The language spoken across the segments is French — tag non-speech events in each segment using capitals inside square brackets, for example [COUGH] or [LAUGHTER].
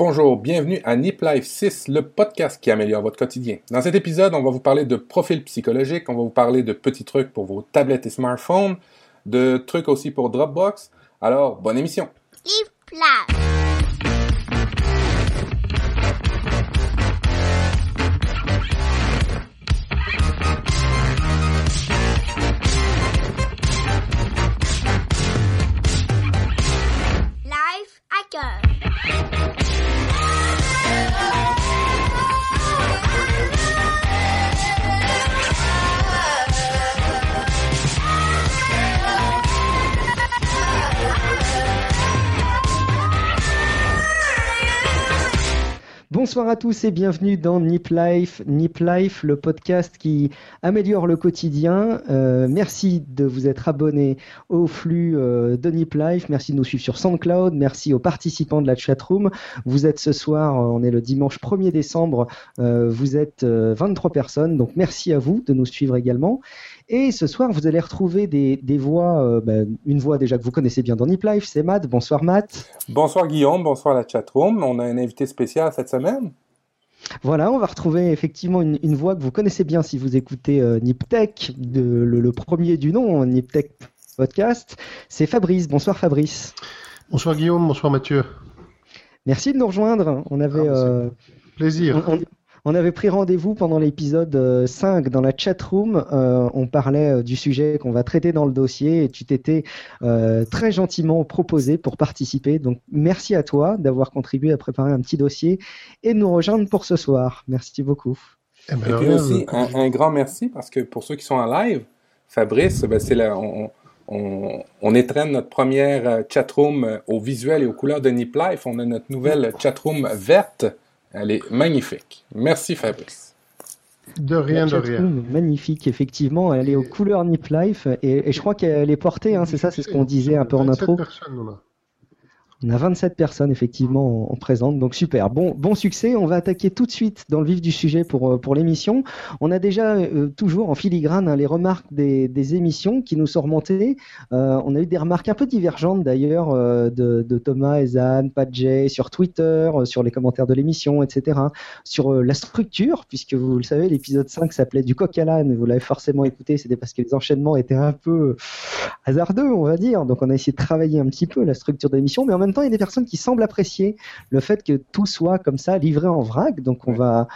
Bonjour, bienvenue à Nip Life 6, le podcast qui améliore votre quotidien. Dans cet épisode, on va vous parler de profil psychologique, on va vous parler de petits trucs pour vos tablettes et smartphones, de trucs aussi pour Dropbox. Alors, bonne émission. Nip. Bonsoir à tous et bienvenue dans Nip Life. Nip Life, le podcast qui améliore le quotidien. Euh, merci de vous être abonné au flux euh, de Nip Life. Merci de nous suivre sur SoundCloud. Merci aux participants de la chatroom. Vous êtes ce soir, euh, on est le dimanche 1er décembre. vous êtes euh, 23 personnes. Donc merci à vous de nous suivre également. Et ce soir, vous allez retrouver des, des voix, euh, ben, une voix déjà que vous connaissez bien dans Nip Life, c'est Matt. Bonsoir Matt. Bonsoir Guillaume, bonsoir la chatroom. On a un invité spécial cette semaine. Voilà, on va retrouver effectivement une, une voix que vous connaissez bien si vous écoutez euh, Niptech, de- le, le premier du nom, Niptech Podcast. C'est Fabrice. Bonsoir Fabrice. Bonsoir Guillaume, bonsoir Mathieu. Merci de nous rejoindre. On avait, Ah, euh, Plaisir. on, on- on avait pris rendez-vous pendant l'épisode euh, 5 dans la chatroom. Euh, on parlait euh, du sujet qu'on va traiter dans le dossier et tu t'étais euh, très gentiment proposé pour participer. Donc merci à toi d'avoir contribué à préparer un petit dossier et de nous rejoindre pour ce soir. Merci beaucoup. Eh ben, Et puis aussi, euh, un, un grand merci parce que pour ceux qui sont en live, Fabrice, ben, c'est la, on, on, on étraîne notre première euh, chatroom euh, au visuel et aux couleurs de Nip Life. On a notre nouvelle chatroom verte. Elle est magnifique. Merci Fabrice. de rien, de rien. Magnifique, effectivement. Elle est aux couleurs Nip Life et, et je crois qu'elle est portée, hein, c'est ça, c'est ce qu'on disait un peu en 27 intro. personnes. On a 27 personnes effectivement en, en donc super. Bon, bon succès. On va attaquer tout de suite dans le vif du sujet pour, euh, pour l'émission. On a déjà euh, toujours en filigrane hein, les remarques des, des émissions qui nous sont remontées. Euh, on a eu des remarques un peu divergentes d'ailleurs euh, de, de Thomas, Ezan, Padjay sur Twitter, sur les commentaires de l'émission, etc. Sur la structure, puisque vous le savez, l'épisode 5 s'appelait du coq à l'âne. Vous l'avez forcément écouté, c'était parce que les enchaînements étaient un peu hasardeux, on va dire. Donc on a essayé de travailler un petit peu la structure de l'émission, mais en même temps, il y a des personnes qui semblent apprécier le fait que tout soit comme ça, livré en vrac. Donc on Ouais. va,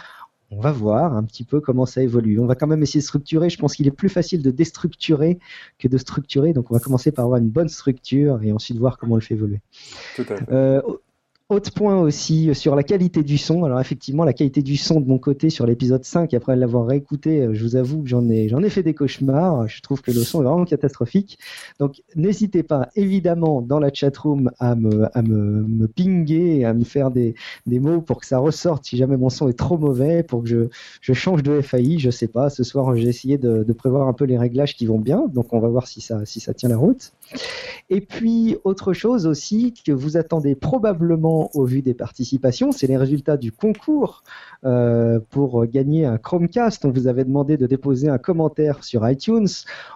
on va voir un petit peu comment ça évolue. On va quand même essayer de structurer. Je pense qu'il est plus facile de déstructurer que de structurer. Donc on va commencer par avoir une bonne structure et ensuite voir comment on le fait évoluer. Tout à fait. Euh, autre point aussi euh, sur la qualité du son. Alors effectivement, la qualité du son de mon côté sur l'épisode 5, après l'avoir réécouté, euh, je vous avoue que j'en ai, fait des cauchemars. Je trouve que le son est vraiment catastrophique. Donc n'hésitez pas évidemment dans la chatroom à me, à me, pinguer à me faire des, mots pour que ça ressorte si jamais mon son est trop mauvais, pour que je, change de FAI. Je sais pas. Ce soir, j'ai essayé de, prévoir un peu les réglages qui vont bien. Donc on va voir si ça tient la route. Et puis, autre chose aussi que vous attendez probablement au vu des participations, c'est les résultats du concours euh, pour gagner un Chromecast. On vous avait demandé de déposer un commentaire sur iTunes.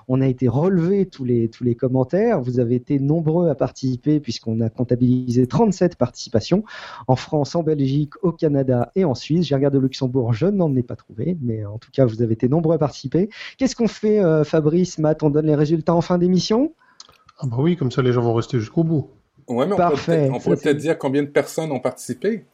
On a été relevé tous les, tous les commentaires. Vous avez été nombreux à participer puisqu'on a comptabilisé 37 participations en France, en Belgique, au Canada et en Suisse. J'ai regardé au Luxembourg, je n'en ai pas trouvé, mais en tout cas, vous avez été nombreux à participer. Qu'est-ce qu'on fait, euh, Fabrice, Matt? On donne les résultats en fin d'émission? Ah bah oui, comme ça les gens vont rester jusqu'au bout. Ouais, mais on Parfait. pourrait peut-être- on pourrait Ça, peut-être c'est- dire combien de personnes ont participé.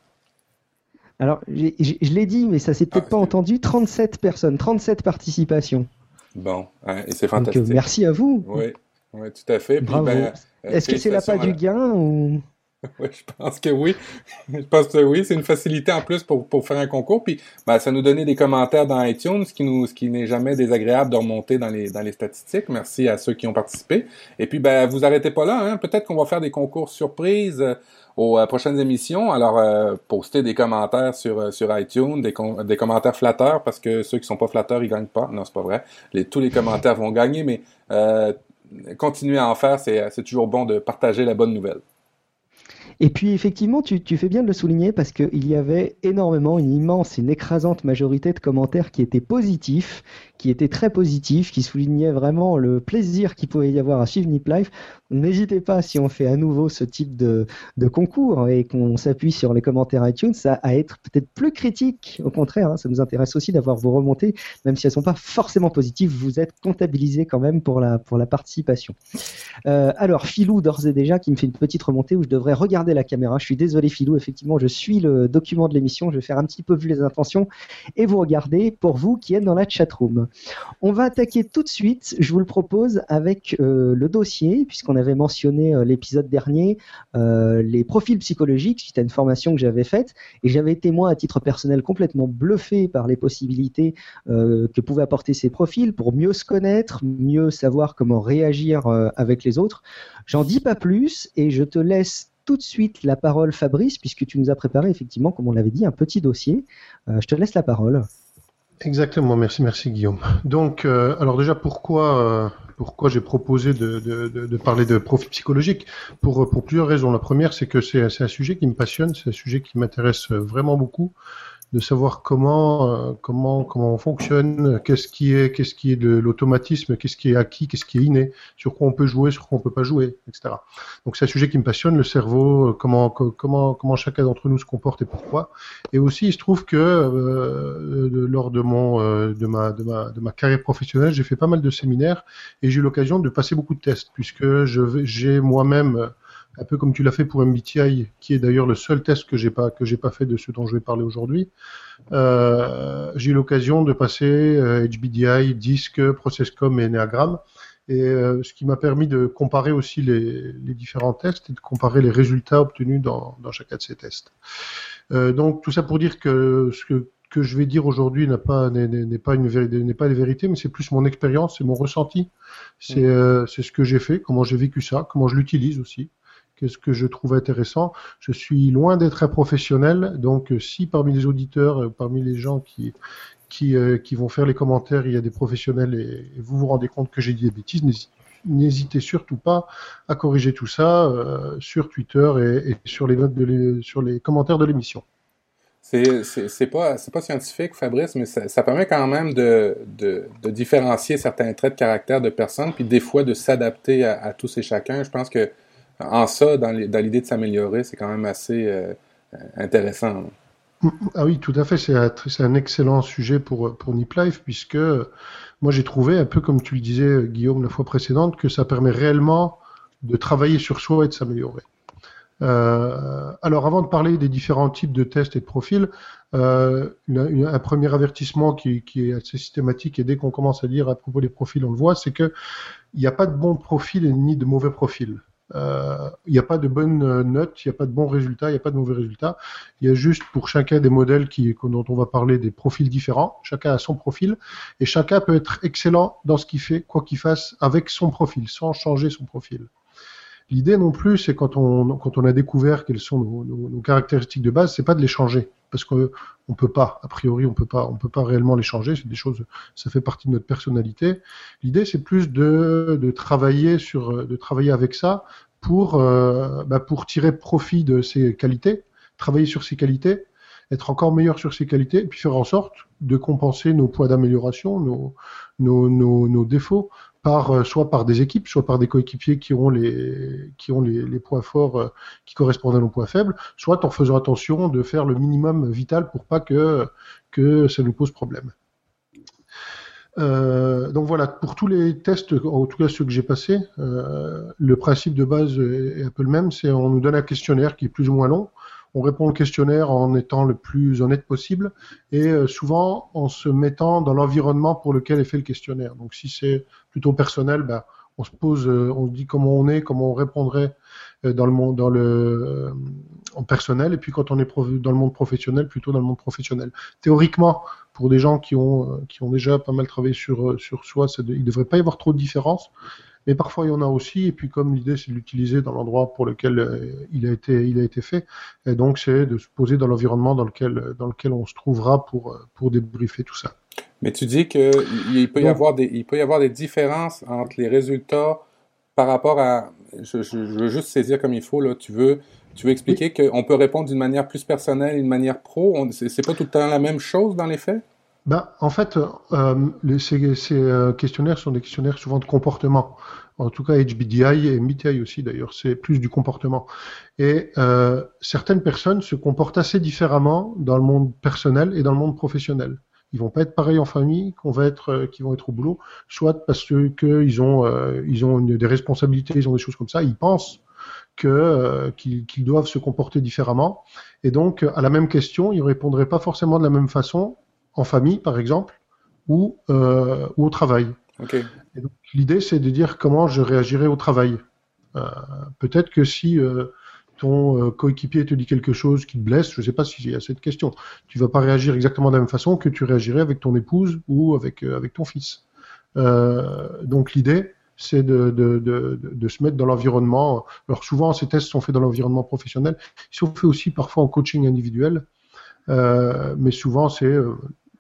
Alors, je l'ai dit, mais ça s'est peut-être Ah, pas entendu. 37 personnes, 37 participations. Bon, hein, et c'est Donc, euh, fantastique. merci à vous. Oui, tout à fait. Bravo. ben, Est-ce que c'est l'appât du gain ou... [LAUGHS] Oui, je pense que oui. Je pense que oui, c'est une facilité en plus pour, pour faire un concours. Puis ben, ça nous donnait des commentaires dans iTunes, ce qui nous ce qui n'est jamais désagréable de remonter dans les dans les statistiques. Merci à ceux qui ont participé. Et puis ben vous arrêtez pas là, hein. Peut-être qu'on va faire des concours surprises euh, aux euh, prochaines émissions. Alors euh, postez des commentaires sur euh, sur iTunes, des des commentaires flatteurs parce que ceux qui sont pas flatteurs ils gagnent pas. Non, c'est pas vrai. Les, tous les commentaires vont gagner, mais continuez à en faire. C'est toujours bon de partager la bonne nouvelle. Et puis effectivement, tu, fais bien de le souligner parce qu'il y avait énormément, une immense, une écrasante majorité de commentaires qui étaient positifs, qui était très positif, qui soulignait vraiment le plaisir qu'il pouvait y avoir à suivre Nip Life. N'hésitez pas, si on fait à nouveau ce type de, concours et qu'on s'appuie sur les commentaires iTunes, à être peut-être plus critique. Au contraire, hein, ça nous intéresse aussi d'avoir vos remontées, même si elles sont pas forcément positives, vous êtes comptabilisés quand même pour la, pour la participation. Euh, alors, Philou, d'ores et déjà, qui me fait une petite remontée où je devrais regarder la caméra. Je suis désolé, Philou, effectivement, je suis le document de l'émission, je vais faire un petit peu vu les intentions et vous regardez pour vous qui êtes dans la chatroom. On va attaquer tout de suite, je vous le propose, avec euh, le dossier, puisqu'on avait mentionné euh, l'épisode dernier, euh, les profils psychologiques, suite à une formation que j'avais faite, et j'avais été, moi, à titre personnel, complètement bluffé par les possibilités que pouvaient apporter ces profils pour mieux se connaître, mieux savoir comment réagir avec les autres. J'en dis pas plus, et je te laisse tout de suite la parole, Fabrice, puisque tu nous as préparé, effectivement, comme on l'avait dit, un petit dossier. Euh, je te laisse la parole. Exactement, merci, merci Guillaume. Donc, euh, alors déjà, pourquoi, euh, pourquoi j'ai proposé de, parler de profil psychologique pour, plusieurs raisons. La première, c'est que c'est un sujet qui me passionne, c'est un sujet qui m'intéresse vraiment beaucoup, de savoir comment, euh, comment, comment on fonctionne, qu'est-ce qui est, qu'est-ce qui est de l'automatisme, qu'est-ce qui est acquis, qu'est-ce qui est inné, sur quoi on peut jouer, sur quoi on peut pas jouer, etc. Donc c'est un sujet qui me passionne, le cerveau, euh, comment, co- comment, comment chacun d'entre nous se comporte et pourquoi. Et aussi, il se trouve que euh, lors de mon, de ma, de ma, de ma carrière professionnelle, j'ai fait pas mal de séminaires et j'ai eu l'occasion de passer beaucoup de tests, puisque je j'ai moi-même, un peu comme tu l'as fait pour MBTI, qui est d'ailleurs le seul test que j'ai pas que j'ai pas fait de ce dont je vais parler aujourd'hui. Euh, j'ai eu l'occasion de passer euh, HBDI, DISC, ProcessCom et Enneagram, et euh, ce qui m'a permis de comparer aussi les, les différents tests et de comparer les résultats obtenus dans, dans chacun de ces tests. Euh, donc tout ça pour dire que ce que que je vais dire aujourd'hui n'a pas n'est- n'est n'est pas une vérité n'est pas les vérités mais c'est plus mon expérience c'est mon ressenti c'est euh, c'est ce que j'ai fait comment j'ai vécu ça comment je l'utilise aussi qu'est-ce que je trouve intéressant je suis loin d'être un professionnel donc euh, si parmi les auditeurs euh, parmi les gens qui euh, qui vont faire les commentaires il y a des professionnels et, vous vous rendez compte que j'ai dit des bêtises n'hésitez surtout pas à corriger tout ça sur Twitter et, sur les commentaires de l'émission. C'est, pas, pas scientifique, Fabrice, mais ça, permet quand même de différencier certains traits de caractère de personnes, puis des fois de s'adapter à, à tous et chacun. Je pense que en ça, dans, l'idée de s'améliorer, c'est quand même assez euh, intéressant. Ah oui, tout à fait. C'est un, excellent sujet pour, pour Nip Life, puisque moi j'ai trouvé, un peu comme tu le disais, Guillaume, la fois précédente, que ça permet réellement de travailler sur soi et de s'améliorer. Euh, alors, avant de parler des différents types de tests et de profils, euh, un premier avertissement qui, est assez systématique, et dès qu'on commence à dire à propos des profils, on le voit, c'est que il n'y a pas de bon profil ni de mauvais profil. Euh, Il n'y a pas de bonnes euh, notes, il n'y a pas de bons résultats, il n'y a pas de mauvais résultats. Il y a juste pour chacun des modèles dont on va parler des profils différents. Chacun a son profil et chacun peut être excellent dans ce qu'il fait, quoi qu'il fasse, avec son profil, sans changer son profil. L'idée non plus, c'est quand on, quand on a découvert quelles sont nos, nos- nos caractéristiques de base, c'est pas de les changer. Parce qu'on on peut pas, a priori, on peut pas, peut pas réellement les changer. C'est des choses, ça fait partie de notre personnalité. L'idée, c'est plus de, travailler avec ça pour, euh, bah, pour tirer profit de ses qualités, travailler sur ses qualités, être encore meilleur sur ses qualités, et puis faire en sorte de compenser nos points d'amélioration, nos défauts, euh, soit par des équipes, soit par des coéquipiers qui ont les, points forts euh, qui correspondent à nos points faibles, soit en faisant attention de faire le minimum vital pour pas que, que ça nous pose problème. Euh, donc voilà, pour tous les tests, en tout cas ceux que j'ai passés, le principe de base est un peu le même, c'est on nous donne un questionnaire qui est plus ou moins long, on répond au questionnaire en étant le plus honnête possible et euh, souvent en se mettant dans l'environnement pour lequel est fait le questionnaire. Donc si c'est plutôt personnel, ben, on se pose, euh, on se dit comment on est, comment on répondrait euh, dans le monde, en personnel, et puis quand on est dans le monde professionnel, plutôt dans le monde professionnel. Théoriquement, pour des gens qui ont déjà pas mal travaillé sur soi, ça il devrait pas y avoir trop de différence. Mais parfois il y en a aussi, et puis comme l'idée c'est de l'utiliser dans l'endroit pour lequel euh, il a été il a été fait, et donc c'est de se poser dans l'environnement dans lequel dans lequel on se trouvera pour euh, pour débriefer tout ça. Mais tu dis que il peut y avoir des, il peut y avoir des différences entre les résultats par rapport à, je, je, je veux juste saisir comme il faut là. Tu veux, tu veux expliquer qu'on peut répondre d'une manière plus personnelle, d'une manière pro? C'est pas tout le temps la même chose dans les faits? Bah, en fait, euh, les- ces, ces, euh, questionnaires sont des questionnaires souvent de comportement. En tout cas, HBDI et MBTI aussi, d'ailleurs, c'est plus du comportement. Et euh, certaines personnes se comportent assez différemment dans le monde personnel et dans le monde professionnel. Ils vont pas être pareils en famille qu'on va être, euh, qu'ils vont être au boulot, soit parce que, que ils ont, euh, ils ont une- des responsabilités, ils ont des choses comme ça. Ils pensent que euh, qu'ils qu'ils doivent se comporter différemment. Et donc, à la même question, ils répondraient pas forcément de la même façon en famille, par exemple, ou, euh, ou au travail. L'idée, c'est de dire comment je réagirais au travail. Euh, Peut-être que si euh, ton coéquipier te dit quelque chose qui te blesse, je ne sais pas s'il y a cette question, tu vas pas réagir exactement de la même façon que tu réagirais avec ton épouse ou avec, avec ton fils. Donc l'idée, c'est de, de, de, de- de se mettre dans l'environnement. Alors souvent, ces tests sont faits dans l'environnement professionnel. Ils sont faits aussi parfois en coaching individuel. Euh, mais souvent, c'est euh,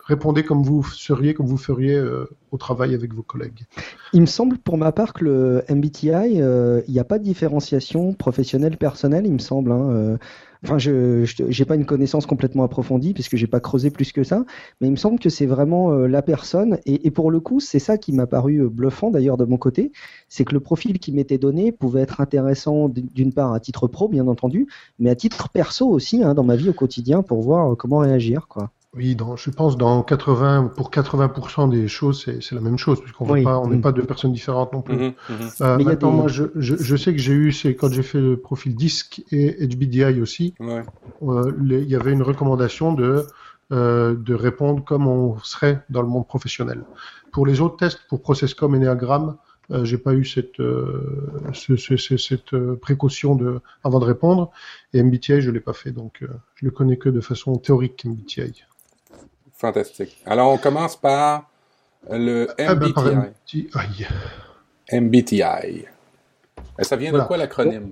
répondez comme vous seriez, comme vous feriez euh, au travail avec vos collègues. Il me semble pour ma part que le MBTI, euh, il n'y a pas de différenciation professionnelle-personnelle, il me semble. hein, euh. Enfin, je n'ai pas une connaissance complètement approfondie puisque j'ai pas creusé plus que ça, mais il me semble que c'est vraiment la personne. Et, pour le coup, c'est ça qui m'a paru bluffant d'ailleurs de mon côté, c'est que le profil qui m'était donné pouvait être intéressant d'une part à titre pro, bien entendu, mais à titre perso aussi, hein, dans ma vie au quotidien pour voir comment réagir, quoi. Oui, dans, je pense dans 80 pour 80% des choses, c'est c'est la même chose puisqu'on Oui. pas, on n'est Mm. pas deux personnes différentes non plus. Mhm. Euh, il maintenant, des- moi, je, je, je sais que j'ai eu, c'est quand j'ai fait le profil DISC et HBDI aussi, Ouais. euh, il y avait une recommandation de, euh, de répondre comme on serait dans le monde professionnel. Pour les autres tests, pour ProcessCom et Enneagram, euh, j'ai pas eu cette, euh, ce- ce- ce- cette euh, précaution de, avant de répondre. Et MBTI, je l'ai pas fait, donc euh, je le connais que de façon théorique, MBTI. Fantastique. Alors, on commence par le Ah ben, MBTI. MBTI. MBTI. Et ça vient Voilà. de quoi l'acronyme?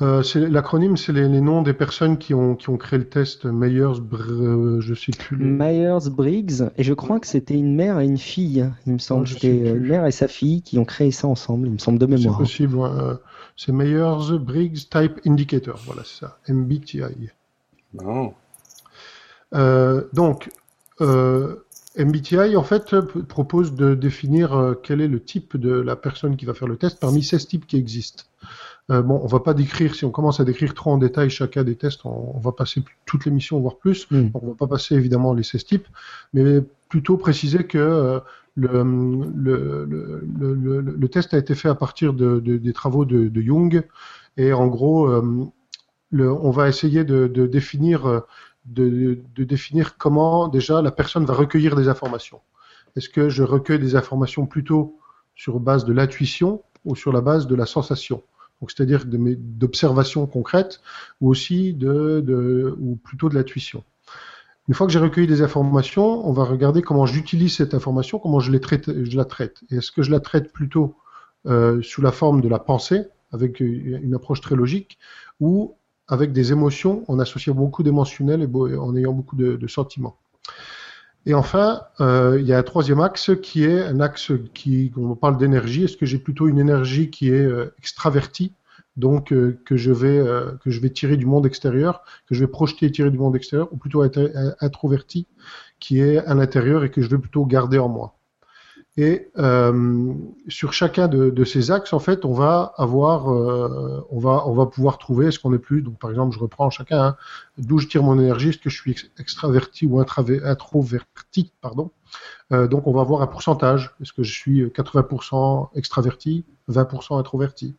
Euh, c'est- L'acronyme, c'est les, les noms des personnes qui ont, qui ont créé le test je sais plus. les- Myers-Briggs, et je crois que c'était une mère et une fille, il me semble. C'était euh, une mère et sa fille qui ont créé ça ensemble, il me semble de C'est mémoire. possible. ouais, euh, C'est Meyers Briggs Type Indicator. Voilà, c'est ça. MBTI. Bon. Euh, donc, euh, MBTI, en fait, propose de définir euh, quel est le type de la personne qui va faire le test parmi 16 types qui existent. Euh, bon, on va pas décrire, si on commence à décrire trop en détail chacun des tests, on, on va passer toute l'émission, voire plus. Mm. Donc, on va pas passer évidemment les 16 types, mais plutôt préciser que euh, le, le, le, le, le- le test a été fait à partir de, de- des travaux de, de Jung. Et en gros, euh, on va essayer de, définir de, définir comment déjà la personne va recueillir des informations. Est-ce que je recueille des informations plutôt sur base de l'intuition ou sur la base de la sensation? C'est-à-dire d'observations concrètes ou aussi de, de ou plutôt de l'intuition. Une fois que j'ai recueilli des informations, on va regarder comment j'utilise cette information, comment je, la traite. Est-ce que je la traite plutôt euh, sous la forme de la pensée, avec une approche très logique, ou avec des émotions, en associant beaucoup d'émotionnel et en ayant beaucoup de, sentiments. Et enfin, euh, il y a un troisième axe qui est un axe qui, on parle d'énergie. Est-ce que j'ai plutôt une énergie qui est euh, extravertie, donc euh, que je vais que je vais tirer du monde extérieur, que je vais projeter et tirer du monde extérieur, ou plutôt être introverti, qui est à l'intérieur et que je vais plutôt garder en moi? Et euh, sur chacun de, de ces axes, en fait, on va avoir, euh, on va, on va pouvoir trouver est-ce qu'on est plus. Donc, par exemple, je reprends chacun hein, d'où je tire mon énergie, est-ce que je suis ex- extraverti ou introverti, pardon? Euh, donc, on va avoir un pourcentage. Est-ce que je suis 80% extraverti, 20% introverti?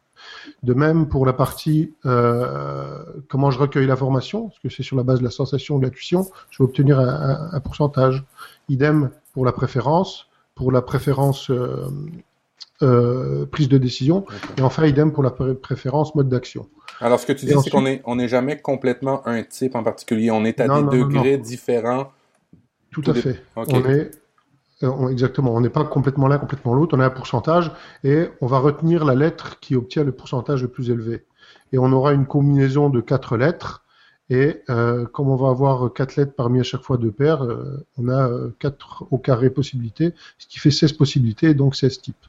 De même pour la partie euh, comment je recueille l'information, parce que c'est sur la base de la sensation, de l'intuition, je vais obtenir un, un- un pourcentage. Idem pour la préférence, pour la préférence euh, euh, prise de décision, et enfin idem pour la pré- préférence mode d'action. Alors, ce que tu dis, c'est qu'on n'est on n'est jamais complètement un type en particulier. On est à Non, des non, non, degrés différents. Tout, Tout à fait. On est euh, exactement, on n'est pas complètement l'un, complètement l'autre, on a un pourcentage et on va retenir la lettre qui obtient le pourcentage le plus élevé. Et on aura une combinaison de quatre lettres et euh, comme on va avoir quatre lettres parmi à chaque fois deux paires, euh, on a euh, quatre au carré possibilités, ce qui fait 16 possibilités donc 16 types.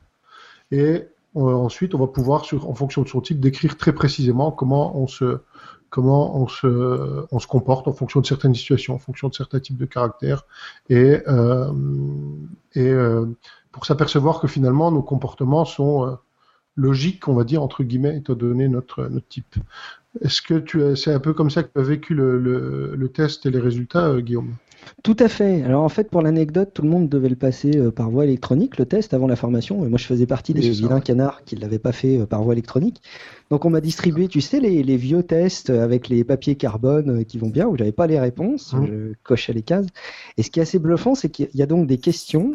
Et euh, ensuite, on va pouvoir, en fonction de son type, décrire très précisément comment on se comment on se, on se comporte en fonction de certaines situations, en fonction de certains types de caractères, et, euh, et euh, pour s'apercevoir que finalement nos comportements sont euh, logiques, on va dire entre guillemets, étant donné notre notre type. Est-ce que tu as, c'est un peu comme ça que tu as vécu le, le, le test et les résultats, euh, Guillaume? Tout à fait. Alors en fait, pour l'anecdote, tout le monde devait le passer euh, par voie électronique, le test, avant la formation. Et moi, je faisais partie des vilains canards qui ne l'avaient pas fait euh, par voie électronique. Donc on m'a distribué, tu sais, les, les vieux tests avec les papiers carbone qui vont bien, où j'avais pas les réponses, Mhm. je cochais les cases. Et ce qui est assez bluffant, c'est qu'il y a donc des questions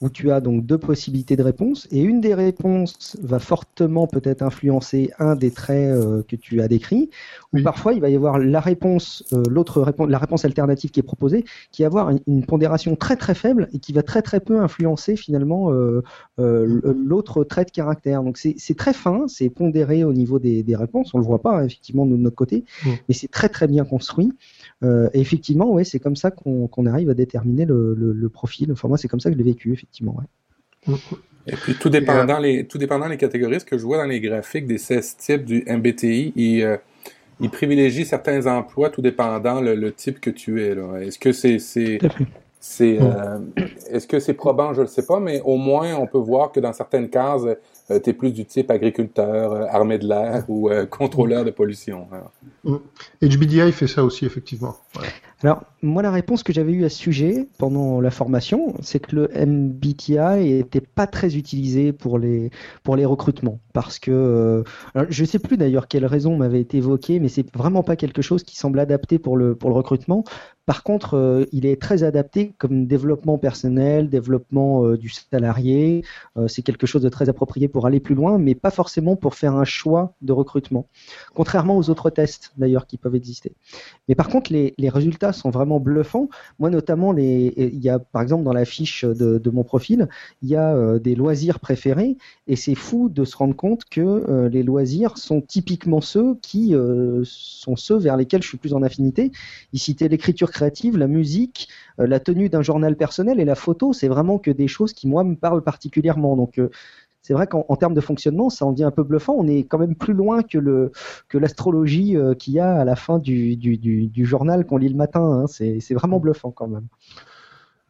où tu as donc deux possibilités de réponse, et une des réponses va fortement peut-être influencer un des traits euh, que tu as décrits, ou Oui. parfois il va y avoir la réponse, euh, l'autre réponse, la réponse alternative qui est proposée, qui va avoir une, une pondération très très faible et qui va très très peu influencer finalement euh, l'autre trait de caractère. Donc c'est très fin, c'est pondéré au niveau des, des réponses, on le voit pas hein, effectivement de notre côté, mais c'est très très bien construit. Euh, et effectivement, ouais, c'est comme ça qu'on arrive à déterminer le, le- le profil. Enfin moi c'est comme ça que je l'ai vécu effectivement. ouais. Et puis, tout dépendant, les, tout dépendant les catégories, ce que je vois dans les graphiques des 16 types du MBTI, ils, euh, ils privilégient certains emplois tout dépendant le, le type que tu es. Est-ce que c'est euh, est-ce que c'est probant, je ne sais pas, mais au moins on peut voir que dans certaines cases, tu es plus du type agriculteur, euh, armée de l'air ou euh, contrôleur de pollution. HBDI fait ça aussi, effectivement. Alors, moi, la réponse que j'avais eue à ce sujet pendant la formation, c'est que le MBTI était pas très utilisé pour les, recrutements. Parce que, euh, je sais plus d'ailleurs quelle raison m'avait été évoquée, mais c'est vraiment pas quelque chose qui semble adapté pour le, recrutement. Par contre, euh, il est très adapté comme développement personnel, développement euh, du salarié. C'est quelque chose de très approprié pour aller plus loin, mais pas forcément pour faire un choix de recrutement. Contrairement aux autres tests, d'ailleurs, qui peuvent exister. Mais par contre, les résultats sont vraiment bluffants. Moi, notamment, il y a, par exemple, dans la fiche de, mon profil, il y a euh, des loisirs préférés, et c'est fou de se rendre compte que euh, les loisirs sont typiquement ceux qui euh, sont ceux vers lesquels je suis plus en affinité. Il citait l'écriture créative, la musique, la tenue d'un journal personnel et la photo. C'est vraiment que des choses qui, moi, me parlent particulièrement. Donc, c'est vrai qu'en en termes de fonctionnement, ça en devient un peu bluffant. On est quand même plus loin que le que l'astrologie euh, qu'il y a à la fin du, du, du, du journal qu'on lit le matin. hein. C'est c'est vraiment bluffant quand même.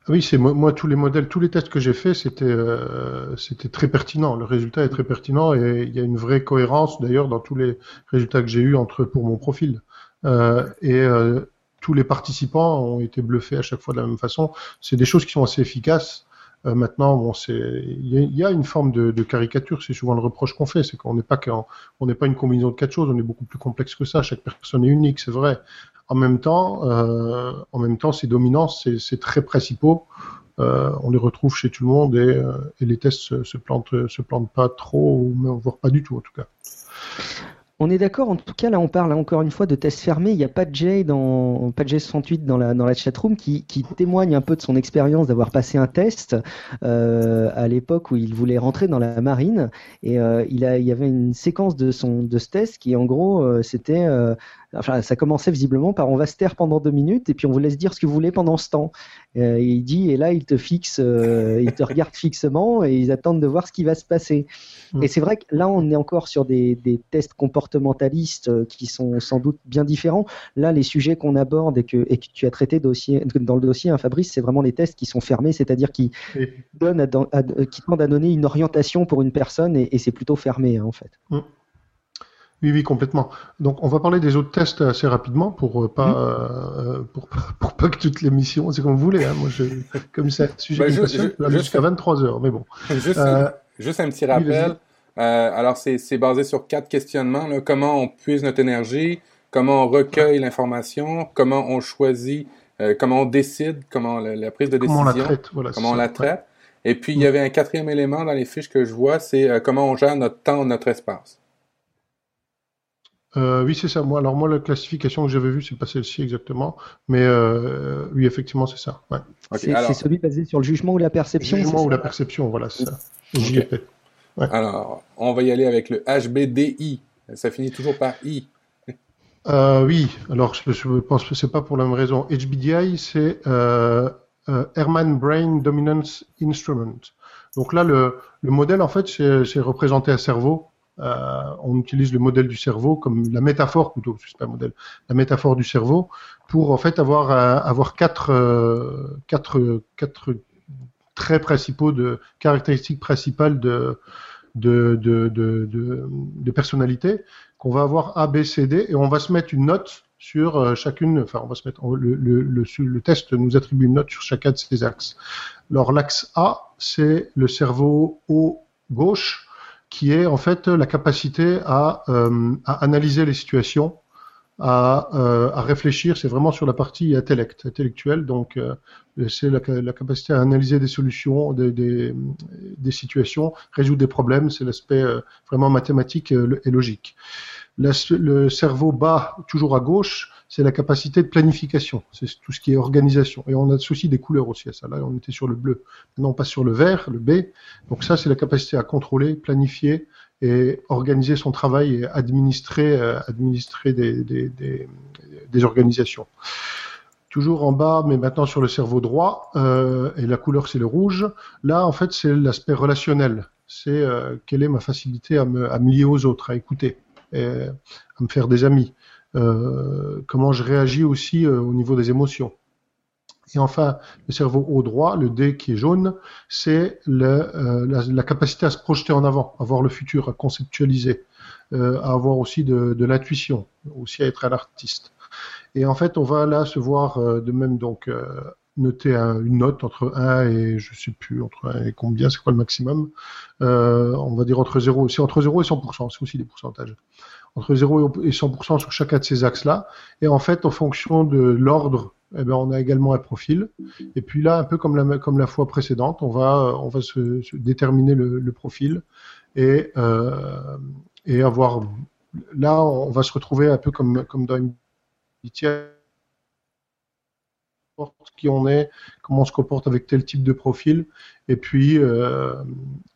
Oui, c'est moi, moi, tous les modèles, tous les tests que j'ai faits, c'était euh, c'était très pertinent. Le résultat est très pertinent et il y a une vraie cohérence d'ailleurs dans tous les résultats que j'ai eus entre pour mon profil. Euh, et euh, tous les participants ont été bluffés à chaque fois de la même façon. C'est des choses qui sont assez efficaces. Euh, maintenant, bon, c'est il y, a- une forme de, caricature. C'est souvent le reproche qu'on fait, c'est qu'on n'est pas qu'en- on n'est pas une combinaison de quatre choses. On est beaucoup plus complexe que ça. Chaque personne est unique, c'est vrai. En même temps, euh, en même temps, ces dominances, ces, ces traits principaux, euh, on les retrouve chez tout le monde et, les tests se, plantent, se plantent pas trop, voire pas du tout en tout cas. On est d'accord, en tout cas, là, on parle encore une fois de tests fermés. Il n'y a pas Jay dans, pas de Jay68 dans la, dans la chatroom qui, qui témoigne un peu de son expérience d'avoir passé un test euh, à l'époque où il voulait rentrer dans la marine. Et euh, il, a, il y avait une séquence de, son, de ce test qui, en gros, euh, c'était. Euh, enfin, ça commençait visiblement par on va se taire pendant deux minutes et puis on vous laisse dire ce que vous voulez pendant ce temps. Euh, et il dit, et là, il te fixe, euh, il te regarde fixement et ils attendent de voir ce qui va se passer. Mm. Et c'est vrai que là, on est encore sur des, des tests comportementalistes euh, qui sont sans doute bien différents. Là, les sujets qu'on aborde et que, et que tu as traité dossier, dans le dossier, hein, Fabrice, c'est vraiment les tests qui sont fermés, c'est-à-dire qui, donnent à, à- euh, qui tendent à donner une orientation pour une personne et, et c'est plutôt fermé, hein, en fait. Oui, oui, complètement. Donc, on va parler des autres tests assez rapidement pour euh, pas, euh, pour, [LAUGHS] pour pas que toute l'émission, c'est comme vous voulez. Hein, moi, je, comme ça, [LAUGHS] sujet je- je- je peux aller juste- jusqu'à 23 heures, mais bon. [LAUGHS] Juste, Euh, juste un petit oui, rappel. Euh, alors, c'est c'est basé sur quatre questionnements. là. Comment on puise notre énergie, comment on recueille l'information, comment on choisit, euh, comment on décide, comment la, la prise de décision, Comment on la traite, voilà. comment on la traite. Et puis, il y avait un quatrième élément dans les fiches que je vois, c'est euh, comment on gère notre temps, notre espace. Euh, oui, c'est ça. Moi, alors moi, la classification que j'avais vue, c'est pas celle-ci exactement, mais euh, oui, effectivement, c'est ça. Ouais. C'est alors, c'est celui basé sur le jugement ou la Le perception. jugement c'est ou ça la perception, voilà, c'est ça. J'y Ok. étais. alors, on va y aller avec le HBDI. Ça finit toujours par I. Euh, oui, alors je, je pense que c'est pas pour la même raison. HBDI, c'est euh, euh, Herman Brain Dominance Instrument. Donc là, le, le modèle, en fait, c'est c'est représenté un cerveau euh, on utilise le modèle du cerveau comme la métaphore plutôt, c'est pas un modèle, la métaphore du cerveau pour en fait avoir avoir quatre quatre quatre traits principaux de caractéristiques principales de de, de, de, personnalité qu'on va avoir A, B, C, D et on va se mettre une note sur euh, chacune, enfin on va se mettre, le, le, le, le, test nous attribue une note sur chacun de ces axes. Alors l'axe A, c'est le cerveau haut gauche, qui est en fait la capacité à, euh, à analyser les situations, à, euh, à réfléchir. C'est vraiment sur la partie intellect, intellectuelle. Donc euh, c'est la, capacité à analyser des solutions, des, des, des situations, résoudre des problèmes. C'est l'aspect euh, vraiment mathématique et logique le cerveau bas, toujours à gauche, c'est la capacité de planification. C'est tout ce qui est organisation. Et on a souci des couleurs aussi à ça. Là, on était sur le bleu. Maintenant, on passe sur le vert, le B. Donc ça, c'est la capacité à contrôler, planifier et organiser son travail et administrer, euh, administrer des, organisations. Toujours en bas, mais maintenant sur le cerveau droit, euh, et la couleur c'est le rouge. Là, en fait, c'est l'aspect relationnel. C'est euh, quelle est ma facilité à me lier aux autres, à écouter à me faire des amis. Euh, comment je réagis aussi euh, au niveau des émotions. Et enfin, le cerveau haut droit, le D qui est jaune, c'est euh, la, la, capacité à se projeter en avant, à voir le futur, à conceptualiser, euh, à avoir aussi de, de l'intuition, aussi à être un artiste. Et en fait, on va là se voir euh, de même donc noter une note entre 1 et je sais plus entre 1 et combien, c'est quoi le maximum? Euh, On va dire entre 0, c'est entre 0 et 100%, c'est aussi des pourcentages. Entre 0 et 100% sur chacun de ces axes-là. Et en fait, en fonction de l'ordre, eh ben, on a également un profil. Et puis là, un peu comme la, comme la fois précédente, on va, on va se, déterminer le, profil et, euh, et avoir. Là, on va se retrouver un peu comme, comme dans une qui on est, comment on se comporte avec tel type de profil, et puis euh,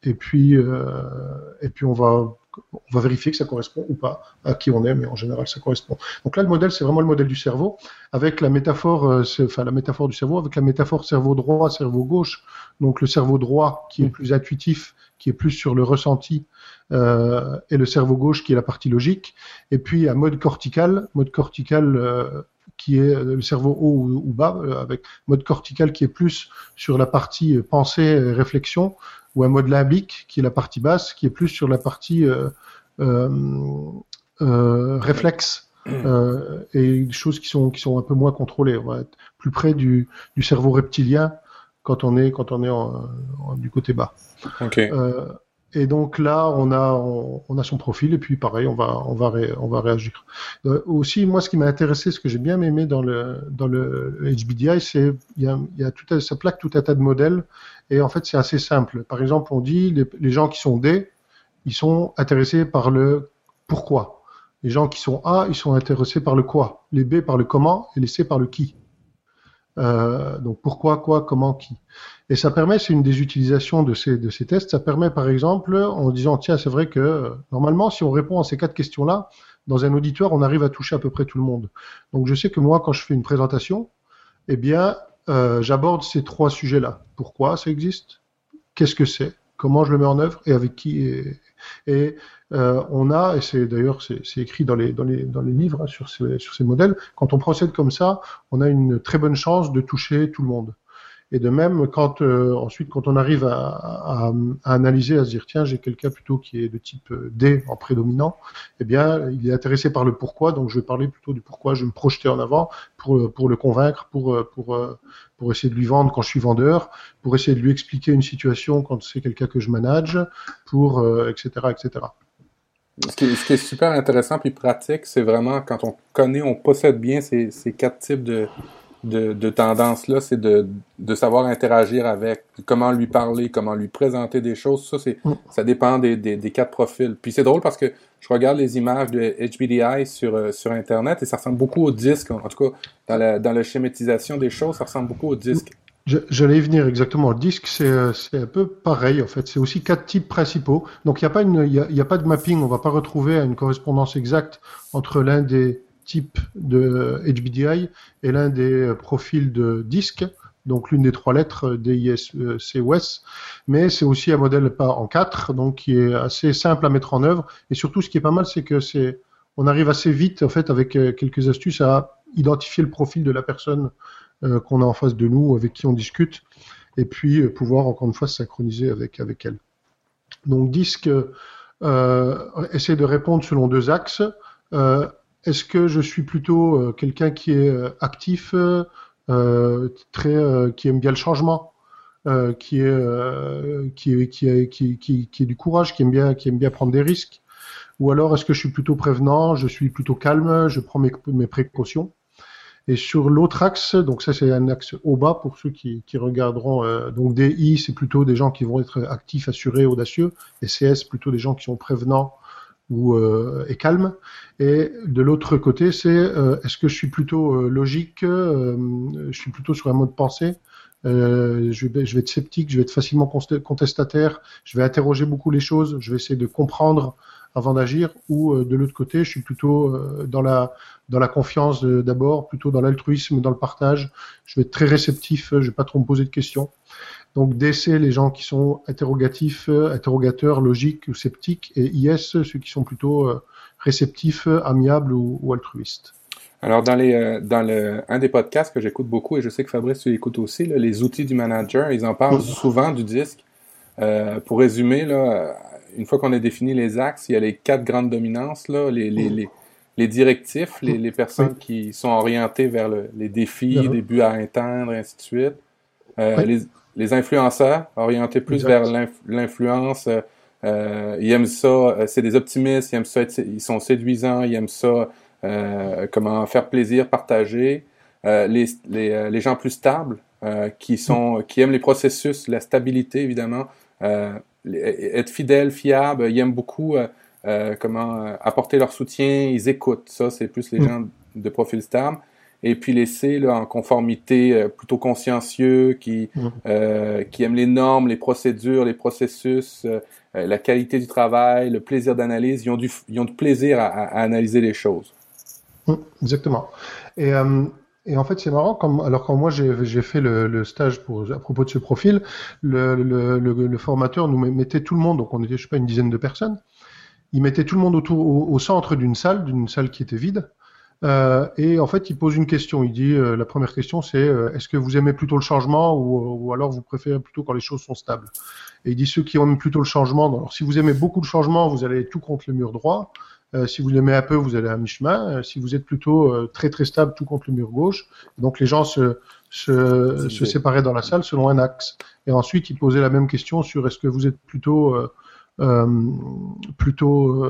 et puis euh, et puis on va on va vérifier que ça correspond ou pas à qui on est, mais en général ça correspond. Donc là le modèle c'est vraiment le modèle du cerveau avec la métaphore, euh, enfin la métaphore du cerveau avec la métaphore cerveau droit, cerveau gauche. Donc le cerveau droit qui est plus intuitif, qui est plus sur le ressenti, euh, et le cerveau gauche qui est la partie logique. Et puis un mode cortical, mode cortical euh, qui est le cerveau haut ou, bas, euh, avec mode cortical qui est plus sur la partie pensée et réflexion, ou un mode limbique qui est la partie basse, qui est plus sur la partie euh, euh, euh réflexe. Euh, et des choses qui sont qui sont un peu moins contrôlées. On va être plus près du, du cerveau reptilien quand on est quand on est en, en, du côté bas. Okay. Euh, et donc là, on a, on, a son profil et puis pareil, on va, réagir. Euh, aussi, moi, ce qui m'a intéressé, ce que j'ai bien aimé dans le, HBDI, c'est il y a, y a tout, ça plaque tout un tas de modèles et en fait, c'est assez simple. Par exemple, on dit les, les gens qui sont D, ils sont intéressés par le pourquoi. Les gens qui sont A, ils sont intéressés par le quoi. Les B par le comment et les C par le qui. Euh, donc pourquoi, quoi, comment, qui. Et ça permet, c'est une des utilisations de ces, de ces tests, ça permet par exemple en disant, tiens, c'est vrai que normalement, si on répond à ces quatre questions-là, dans un auditoire, on arrive à toucher à peu près tout le monde. Donc je sais que moi, quand je fais une présentation, eh bien, euh, j'aborde ces trois sujets-là. Pourquoi ça existe? Qu'est-ce que c'est? Comment je le mets en œuvre? Et avec qui et euh, on a, et c'est d'ailleurs c'est écrit dans les, dans les, dans les livres hein, sur, ces, sur ces modèles, quand on procède comme ça, on a une très bonne chance de toucher tout le monde. Et de même, quand euh, ensuite, quand on arrive à, analyser, à se dire tiens, j'ai quelqu'un plutôt qui est de type euh, D en prédominant, eh bien, il est intéressé par le pourquoi, donc je vais parler plutôt du pourquoi, je vais me projeter en avant pour pour le convaincre, pour pour pour essayer de lui vendre quand je suis vendeur, pour essayer de lui expliquer une situation quand c'est quelqu'un que je manage, pour etc etc. Ce qui, est, ce qui, est, super intéressant puis pratique, c'est vraiment quand on connaît, on possède bien ces, ces quatre types de, de, de tendances-là, c'est de, de savoir interagir avec, comment lui parler, comment lui présenter des choses. Ça, c'est, mm. ça dépend des, des, des, quatre profils. Puis c'est drôle parce que je regarde les images de HBDI sur, euh, sur Internet et ça ressemble beaucoup au disque. En tout cas, dans la, dans la schématisation des choses, ça ressemble beaucoup au disque. J'allais y venir exactement. Le disque, c'est un peu pareil en fait. C'est aussi quatre types principaux. Donc il n'y a pas une, il y a, pas de mapping. On va pas retrouver une correspondance exacte entre l'un des types de HBDI et l'un des profils de disque. donc l'une des trois lettres D-I-S-C-O-S, mais c'est aussi un modèle pas en quatre, donc qui est assez simple à mettre en œuvre. Et surtout, ce qui est pas mal, c'est que c'est, on arrive assez vite, en fait, avec quelques astuces, à identifier le profil de la personne qu'on a en face de nous, avec qui on discute, et puis pouvoir encore une fois synchroniser avec avec elle. Donc disque euh, essaie de répondre selon deux axes. Euh, est-ce que je suis plutôt euh, quelqu'un qui est actif, très, qui aime bien le changement, qui est du courage, qui aime bien qui aime bien prendre des risques, ou alors est-ce que je suis plutôt prévenant, je suis plutôt calme, je prends mes, précautions? Et sur l'autre axe, donc ça c'est un axe au bas pour ceux qui, qui regarderont. Euh, donc DI, c'est plutôt des gens qui vont être actifs, assurés, audacieux. Et CS, plutôt des gens qui sont prévenants ou euh, et calmes. Et de l'autre côté, c'est euh, est-ce que je suis plutôt euh, logique, je suis plutôt sur un mode pensée. je, vais, je vais être sceptique, je vais être facilement contestataire, je vais interroger beaucoup les choses, je vais essayer de comprendre avant d'agir, ou euh, de l'autre côté, je suis plutôt euh, dans la dans la confiance d'abord, plutôt dans l'altruisme, dans le partage. Je vais être très réceptif, je vais pas trop me poser de questions. Donc DC, les gens qui sont interrogatifs, interrogateurs, logiques ou sceptiques, et IS, ceux qui sont plutôt euh, réceptifs, amiables ou, altruistes. Alors dans les dans le un des podcasts que j'écoute beaucoup et je sais que Fabrice tu écoutes aussi, les outils du manager, ils en parlent souvent du disque. pour résumer là, une fois qu'on a défini les axes, il y a les quatre grandes dominances, là, les, les, les, les directifs, les, les personnes qui sont orientées vers le, les défis, les buts à atteindre, et ainsi de suite. Euh, les, les influenceurs, orientés plus vers l'influence. Euh, euh, ils aiment ça, euh, c'est des optimistes, ils aiment ça, ils sont séduisants, ils aiment ça, euh, comment faire plaisir, partager. Euh, les, les, les, gens plus stables, qui sont, qui aiment les processus, la stabilité évidemment, être fidèle, fiable. Ils aiment beaucoup euh, euh, comment euh, apporter leur soutien. Ils écoutent. Ça, c'est plus les mm. gens de profil stable. Et puis les C, là, en conformité, plutôt consciencieux, qui mm. qui aiment les normes, les procédures, les processus, la qualité du travail, le plaisir d'analyse. Ils ont du ils ont du plaisir à, à analyser les choses. Mm, exactement. Et et en fait, c'est marrant, comme, alors quand moi j'ai fait le, le, stage pour, à propos de ce profil, le, le, le, formateur nous mettait tout le monde, donc on était, je sais pas, une dizaine de personnes, il mettait tout le monde autour, au, centre d'une salle, d'une salle qui était vide, euh, et en fait, il pose une question. Il dit, euh, la première question, c'est euh, est-ce que vous aimez plutôt le changement ou, ou, alors vous préférez plutôt quand les choses sont stables? Et il dit ceux qui aiment plutôt le changement. Alors, si vous aimez beaucoup le changement, vous allez tout contre le mur droit. Euh, si vous l'aimez un peu, vous allez à mi-chemin. Euh, si vous êtes plutôt euh, très très stable, tout contre le mur gauche. Donc les gens se, se, se séparaient dans la salle selon un axe. Et ensuite, il posait la même question sur est-ce que vous êtes plutôt plutôt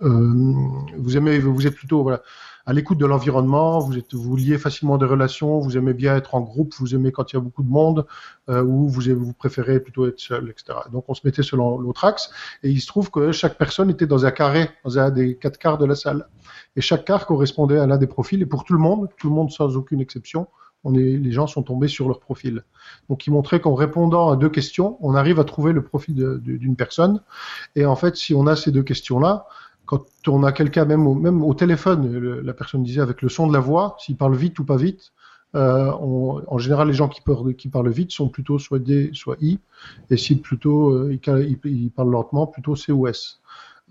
vous aimez vous êtes plutôt voilà à l'écoute de l'environnement, vous êtes vous liez facilement des relations, vous aimez bien être en groupe, vous aimez quand il y a beaucoup de monde, euh, ou vous, vous préférez plutôt être seul, etc. Donc on se mettait selon l'autre axe, et il se trouve que chaque personne était dans un carré, dans un des quatre quarts de la salle, et chaque quart correspondait à l'un des profils, et pour tout le monde, tout le monde sans aucune exception, on est, les gens sont tombés sur leur profil. Donc, il montrait qu'en répondant à deux questions, on arrive à trouver le profil d'une personne. Et en fait, si on a ces deux questions-là, quand on a quelqu'un même au, téléphone, la personne disait avec le son de la voix, s'il parle vite ou pas vite, euh, en général les gens qui parlent, vite sont plutôt soit D, soit I, et si plutôt euh, parlent lentement, plutôt C ou S.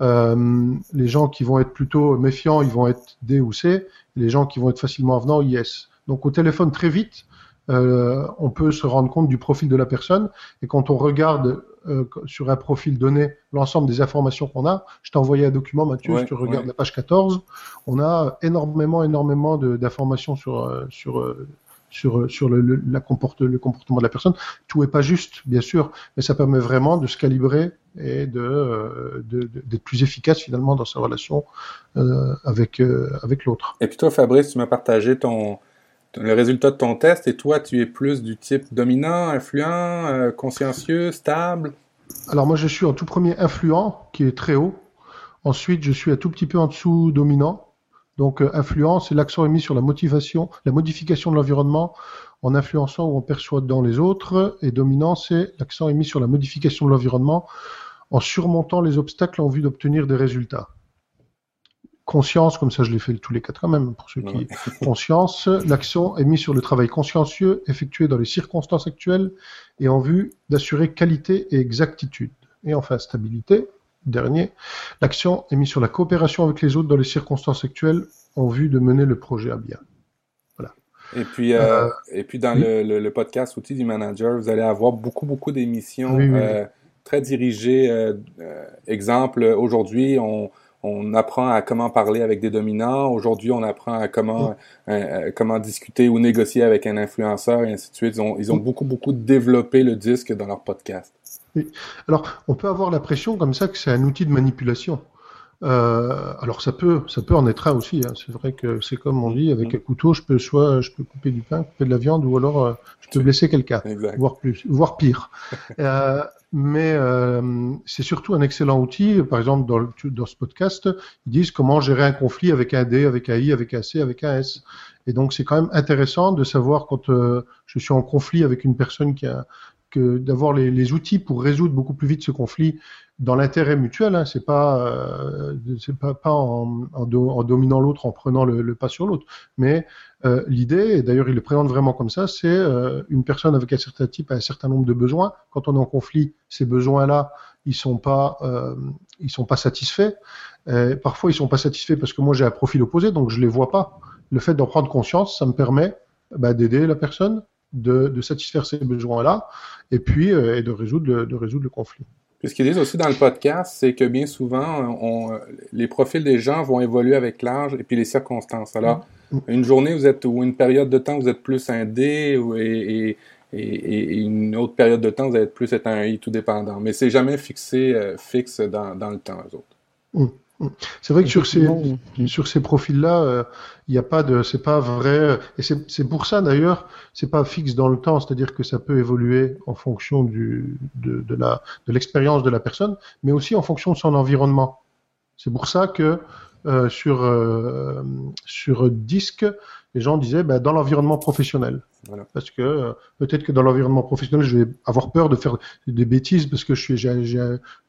Euh, les gens qui vont être plutôt méfiants, ils vont être D ou C, les gens qui vont être facilement avenants, IS. Donc au téléphone très vite, euh, on peut se rendre compte du profil de la personne. Et quand on regarde euh, sur un profil donné l'ensemble des informations qu'on a, je t'ai envoyé un document, Mathieu, si tu regardes la page 14, on a énormément, énormément d'informations sur, euh, sur, euh, sur, sur le, la comporte, le comportement de la personne. Tout est pas juste, bien sûr, mais ça permet vraiment de se calibrer et de d'être plus efficace finalement dans sa relation avec avec l'autre. Et puis toi, Fabrice, tu m'as partagé ton le résultat de ton test et toi, tu es plus du type dominant, influent, euh, consciencieux, stable? Alors moi, je suis en tout premier influent, qui est très haut. Ensuite, je suis un tout petit peu en dessous dominant. Donc euh, influent, c'est l'accent mis sur la motivation, la modification de l'environnement en influençant ou en persuadant les autres. Et dominant, c'est l'accent mis sur la modification de l'environnement en surmontant les obstacles en vue d'obtenir des résultats. Conscience, comme ça je l'ai fait tous les quatre quand même, pour ceux qui... [LAUGHS] conscience, l'accent est mis sur le travail consciencieux effectué dans les circonstances actuelles et en vue d'assurer qualité et exactitude. Et enfin, stabilité, dernier, l'action est mise sur la coopération avec les autres dans les circonstances actuelles en vue de mener le projet à bien. Et puis, euh, et puis dans le, le, podcast Outils du Manager, vous allez avoir beaucoup, beaucoup d'émissions euh, très dirigées. Euh, exemple, aujourd'hui, on, on apprend à comment parler avec des dominants. Aujourd'hui, on apprend à comment, comment discuter ou négocier avec un influenceur et ainsi de suite. Ils ont, ils ont beaucoup, beaucoup développé le disque dans leur podcast. Oui. Alors, on peut avoir l'impression comme ça que c'est un outil de manipulation. Euh, alors ça peut, ça peut en être un aussi. Hein. C'est vrai que c'est comme on dit, avec un couteau, je peux soit, je peux couper du pain, couper de la viande, ou alors euh, je peux blesser quelqu'un, voire plus, voire pire. [LAUGHS] euh, mais euh, c'est surtout un excellent outil. Par exemple, dans, dans ce podcast, ils disent comment gérer un conflit avec un D, avec un I, avec un C, avec un S. Et donc c'est quand même intéressant de savoir quand euh, je suis en conflit avec une personne qui a que d'avoir les, les, outils pour résoudre beaucoup plus vite ce conflit dans l'intérêt mutuel. Hein, c'est pas, euh, c'est pas, pas en, en, dominant l'autre, en prenant le, le pas sur l'autre. Mais euh, l'idée, et d'ailleurs il le présente vraiment comme ça, c'est euh, une personne avec un certain type a un certain nombre de besoins. Quand on est en conflit, ces besoins-là, ils sont pas, euh, ils sont pas satisfaits. Et parfois ils sont pas satisfaits parce que moi j'ai un profil opposé, donc je les vois pas. Le fait d'en prendre conscience, ça me permet bah, d'aider la personne, de, de satisfaire ces besoins-là, et puis euh, et de résoudre le, de résoudre le conflit. Puis ce qu'ils disent aussi dans le podcast, c'est que bien souvent, on, les profils des gens vont évoluer avec l'âge et puis les circonstances. Alors, mm. une journée, vous êtes ou une période de temps, vous êtes plus un D ou, et, et, et, une autre période de temps, vous allez être plus être un I, tout dépendant. Mais c'est jamais fixé euh, fixe dans, dans le temps, eux autres. Mm. C'est vrai que sur ces, sur ces profils-là, il n'y a pas de, c'est pas vrai, et c'est pour ça d'ailleurs, c'est pas fixe dans le temps, c'est-à-dire que ça peut évoluer en fonction du, de, de la, de l'expérience de la personne, mais aussi en fonction de son environnement. C'est pour ça que euh, sur euh, sur disque, les gens disaient bah, dans l'environnement professionnel. Voilà. Parce que euh, peut-être que dans l'environnement professionnel, je vais avoir peur de faire des bêtises parce que je suis, j'ai,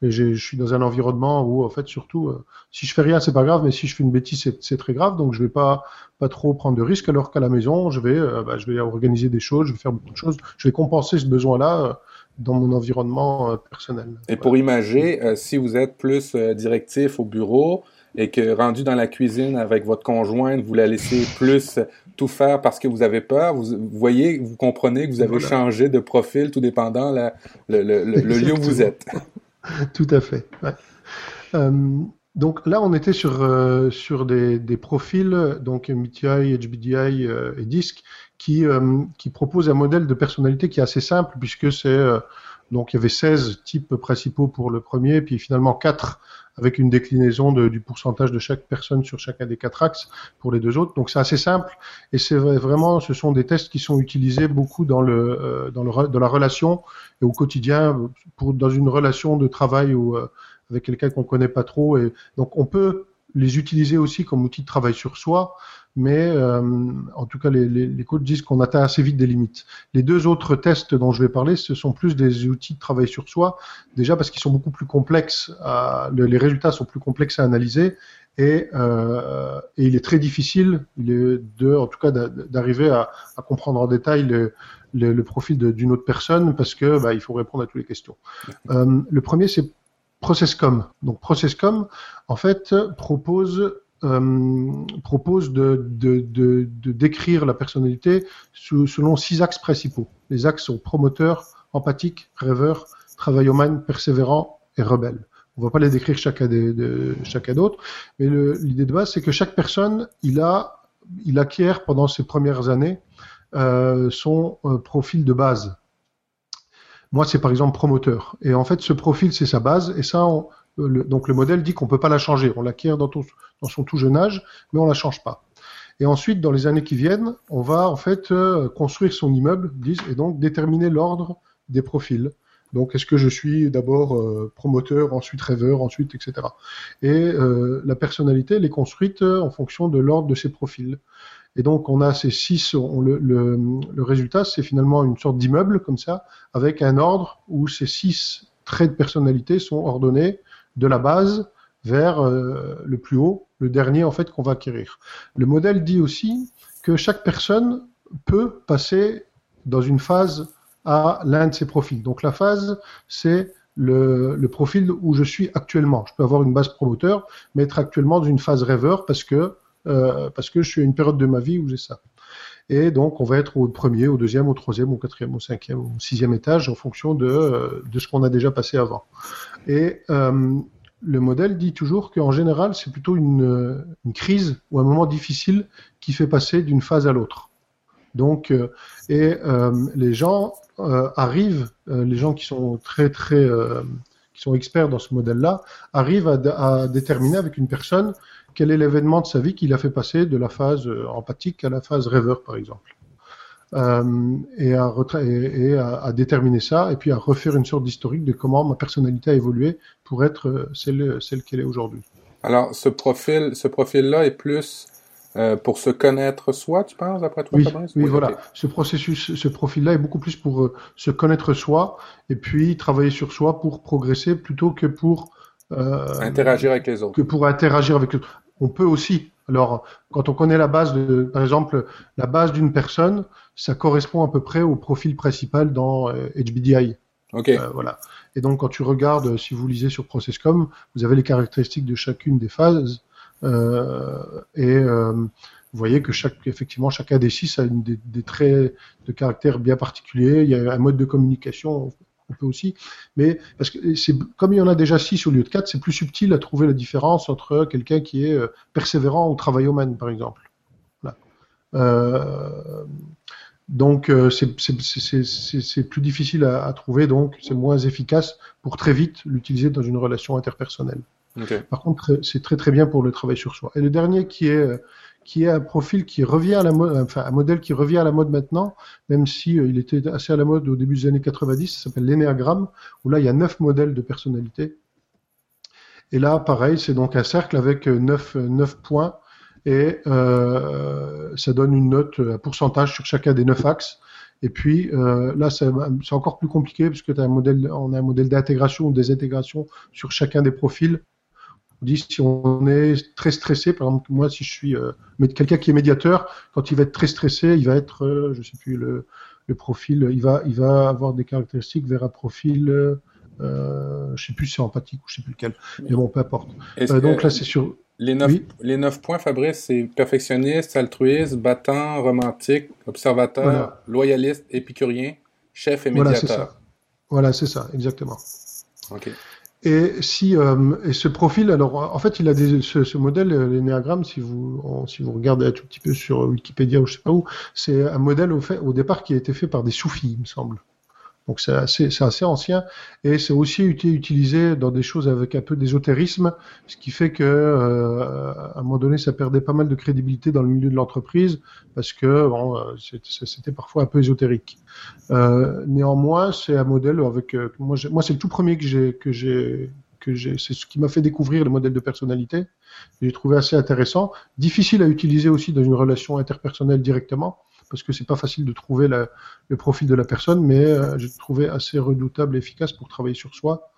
je suis dans un environnement où, en fait, surtout, euh, si je fais rien, c'est pas grave, mais si je fais une bêtise, c'est, c'est très grave. Donc, je vais pas, pas trop prendre de risques. Alors qu'à la maison, je vais, euh, bah, je vais organiser des choses, je vais faire beaucoup de choses. Je vais compenser ce besoin-là dans mon environnement personnel. Et voilà. pour imager, si vous êtes plus directif au bureau, et que rendu dans la cuisine avec votre conjointe, vous la laissez plus tout faire parce que vous avez peur, vous, voyez, vous comprenez que vous avez voilà. changé de profil tout dépendant la, le, le, le, le, lieu où vous êtes. [LAUGHS] tout à fait. Ouais. Euh, donc là, on était sur, euh, sur des, des, profils, donc MBTI, HBDI euh, et DISC, qui, qui proposent un modèle de personnalité qui est assez simple puisque c'est donc il y avait 16 types principaux pour le premier, puis finalement 4 avec une déclinaison du pourcentage de chaque personne sur chacun des quatre axes pour les deux autres. Donc c'est assez simple et c'est vraiment, ce sont des tests qui sont utilisés beaucoup dans le euh, dans le dans la relation et au quotidien pour dans une relation de travail ou euh, avec quelqu'un qu'on connaît pas trop et donc on peut les utiliser aussi comme outil de travail sur soi, mais euh, en tout cas, les, les, les coachs disent qu'on atteint assez vite des limites. Les deux autres tests dont je vais parler, ce sont plus des outils de travail sur soi, déjà parce qu'ils sont beaucoup plus complexes, à, les résultats sont plus complexes à analyser, et, euh, et il est très difficile, de, en tout cas, d'arriver à, à, comprendre en détail le, le, le profil d'une autre personne, parce que bah, faut répondre à toutes les questions. Euh, le premier, c'est Processcom. Donc Processcom, en fait, propose euh, propose de, décrire la personnalité selon six axes principaux. Les axes sont promoteur, empathique, rêveur, travaillomane, persévérant et rebelle. On va pas les décrire chacun de chacun d'autre, mais l'idée de base c'est que chaque personne il a il acquiert pendant ses premières années euh, son euh, profil de base. Moi, c'est par exemple promoteur. Et en fait, ce profil, c'est sa base. Et ça, on, le, donc le modèle dit qu'on peut pas la changer. On l'acquiert dans, dans, son tout jeune âge, mais on la change pas. Et ensuite, dans les années qui viennent, on va en fait euh, construire son immeuble, et donc déterminer l'ordre des profils. Donc, est-ce que je suis d'abord euh, promoteur, ensuite rêveur, ensuite, etc. Et euh, la personnalité, elle est construite en fonction de l'ordre de ses profils. Et donc, on a ces six, le résultat, c'est finalement une sorte d'immeuble comme ça, avec un ordre où ces six traits de personnalité sont ordonnés de la base vers euh, le plus haut le dernier en fait qu'on va acquérir. Le modèle dit aussi que chaque personne peut passer dans une phase à l'un de ces profils. Donc la phase, c'est le, profil où je suis actuellement. Je peux avoir une base promoteur, mais être actuellement dans une phase rêveur parce que euh, parce que je suis à une période de ma vie où j'ai ça. Et donc on va être au premier, au deuxième, au troisième, au quatrième, au cinquième, au sixième étage en fonction de euh, de ce qu'on a déjà passé avant. Et euh, le modèle dit toujours qu'en général c'est plutôt une, une crise ou un moment difficile qui fait passer d'une phase à l'autre. Donc, euh, et les gens arrivent, les gens qui sont très très qui sont experts dans ce modèle-là, arrivent à, déterminer avec une personne quel est l'événement de sa vie qui l'a fait passer de la phase empathique à la phase rêveur, par exemple. et, à, à, déterminer ça, et puis à refaire une sorte d'historique de comment ma personnalité a évolué pour être celle, celle qu'elle est aujourd'hui. Alors, ce profil, ce profil-là est plus euh, pour se connaître soi, tu penses, après toi, Oui, oui, voilà. Ce processus, ce profil-là est beaucoup plus pour euh, se connaître soi et puis travailler sur soi pour progresser plutôt que pour euh, interagir avec les autres. Que pour interagir avec. On peut aussi. Alors, quand on connaît la base de, par exemple, la base d'une personne, ça correspond à peu près au profil principal dans HBDI. Ok. voilà. Et donc, quand tu regardes, si vous lisez sur Processcom, vous avez les caractéristiques de chacune des phases et euh, vous voyez que chaque, effectivement, chacun des six a une, des, traits de caractère bien particuliers. Il y a un mode de communication, on peut aussi, mais parce que c'est comme il y en a déjà six au lieu de quatre, c'est plus subtil à trouver la différence entre quelqu'un qui est euh, persévérant au travail humain, par exemple. Euh, donc c'est plus difficile à trouver, donc c'est moins efficace pour très vite l'utiliser dans une relation interpersonnelle. Par contre, c'est très très bien pour le travail sur soi. Et le dernier qui est qui est un profil qui revient à la mode, enfin un modèle qui revient à la mode maintenant, même si euh, il était assez à la mode au début des années 90, ça s'appelle l'énéagramme, où là il y a neuf modèles de personnalité. Et là, pareil, c'est donc un cercle avec neuf, neuf points et euh, ça donne une note, un pourcentage sur chacun des neuf axes. Et puis euh, là, c'est encore plus compliqué puisque as un modèle, on a un modèle d'intégration ou désintégration sur chacun des profils dit si on est très stressé, par exemple moi si je suis euh, quelqu'un qui est médiateur, quand il va être très stressé, il va être, euh, je sais plus le, le, profil, il va, il va avoir des caractéristiques vers un profil, euh, je sais plus si c'est empathique ou je sais plus lequel, mais bon peu importe. Euh, donc là c'est sur les neuf, les neuf points, Fabrice, c'est perfectionniste, altruiste, battant, romantique, observateur, loyaliste, épicurien, chef et médiateur. Voilà, c'est ça. ça, exactement. Ok. Et si euh, ce profil, alors en fait, il a des, ce, ce modèle, euh, l'énéagramme, si vous si vous regardez un tout petit peu sur Wikipédia ou je sais pas où, c'est un modèle au fait au départ qui a été fait par des soufis, il me semble. Donc c'est assez, assez, ancien et c'est aussi utilisé dans des choses avec un peu d'ésotérisme, ce qui fait que euh, à un moment donné ça perdait pas mal de crédibilité dans le milieu de l'entreprise parce que bon, euh, c'était parfois un peu ésotérique. Euh, néanmoins, c'est un modèle avec euh, moi, moi c'est le tout premier que j'ai que j'ai que j'ai, c'est ce qui m'a fait découvrir le modèle de personnalité. J'ai trouvé assez intéressant, difficile à utiliser aussi dans une relation interpersonnelle directement parce que c'est pas facile de trouver la, le profil de la personne, mais euh, j'ai trouvé assez redoutable et efficace pour travailler sur soi.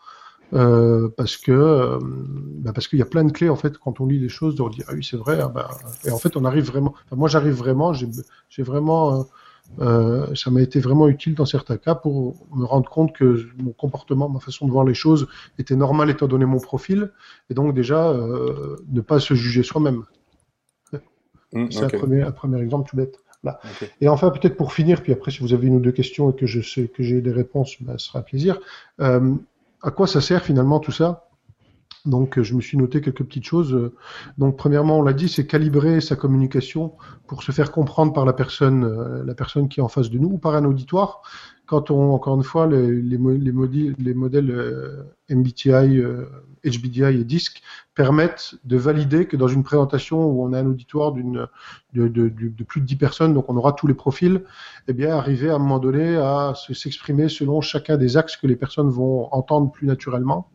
Euh, parce que euh, bah parce qu'il y a plein de clés en fait quand on lit les choses de dire ah oui c'est vrai ah bah, et en fait on arrive vraiment enfin, moi j'arrive vraiment j'ai vraiment euh, ça m'a été vraiment utile dans certains cas pour me rendre compte que mon comportement ma façon de voir les choses était normal étant donné mon profil et donc déjà ne pas se juger soi-même mmh, c'est un premier un premier exemple tout bête et enfin, peut-être pour finir, puis après, si vous avez une ou deux questions et que je sais que j'ai des réponses, ben, ce sera un plaisir. Euh, à quoi ça sert finalement tout ça? Donc, je me suis noté quelques petites choses. Donc, premièrement, on l'a dit, c'est calibrer sa communication pour se faire comprendre par la personne, euh, la personne qui est en face de nous ou par un auditoire quand on, encore une fois, les, les, les, modèles, les modèles euh, MBTI, euh, HBDI et DISC permettent de valider que dans une présentation où on a un auditoire d'une, de, de, de, plus de 10 personnes, donc on aura tous les profils, eh bien, arriver à un moment donné à s'exprimer selon chacun des axes que les personnes vont entendre plus naturellement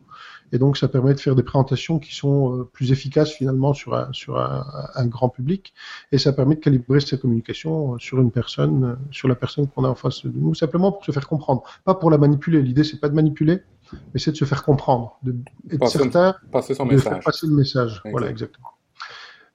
et donc, ça permet de faire des présentations qui sont euh, plus efficaces finalement sur un, sur un, un grand public. Et ça permet de calibrer cette communication euh, sur une personne, euh, sur la personne qu'on a en face de nous, simplement pour se faire comprendre. Pas pour la manipuler. L'idée, c'est pas de manipuler, mais c'est de se faire comprendre, de être passer, certain passer son de message. faire passer le message. Voilà, exactement.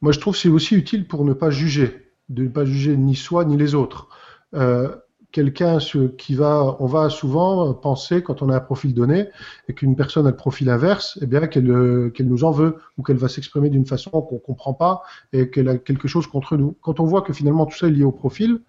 moi je trouve que c'est aussi utile pour ne pas juger, de ne pas juger ni soi ni les autres. Euh, quelqu'un qui va, on va souvent penser quand on a un profil donné et qu'une personne a le profil inverse, eh bien qu'elle qu'elle nous en veut ou qu'elle va s'exprimer d'une façon qu'on comprend pas et qu'elle a quelque chose contre nous. Quand on voit que finalement tout ça est lié au profil,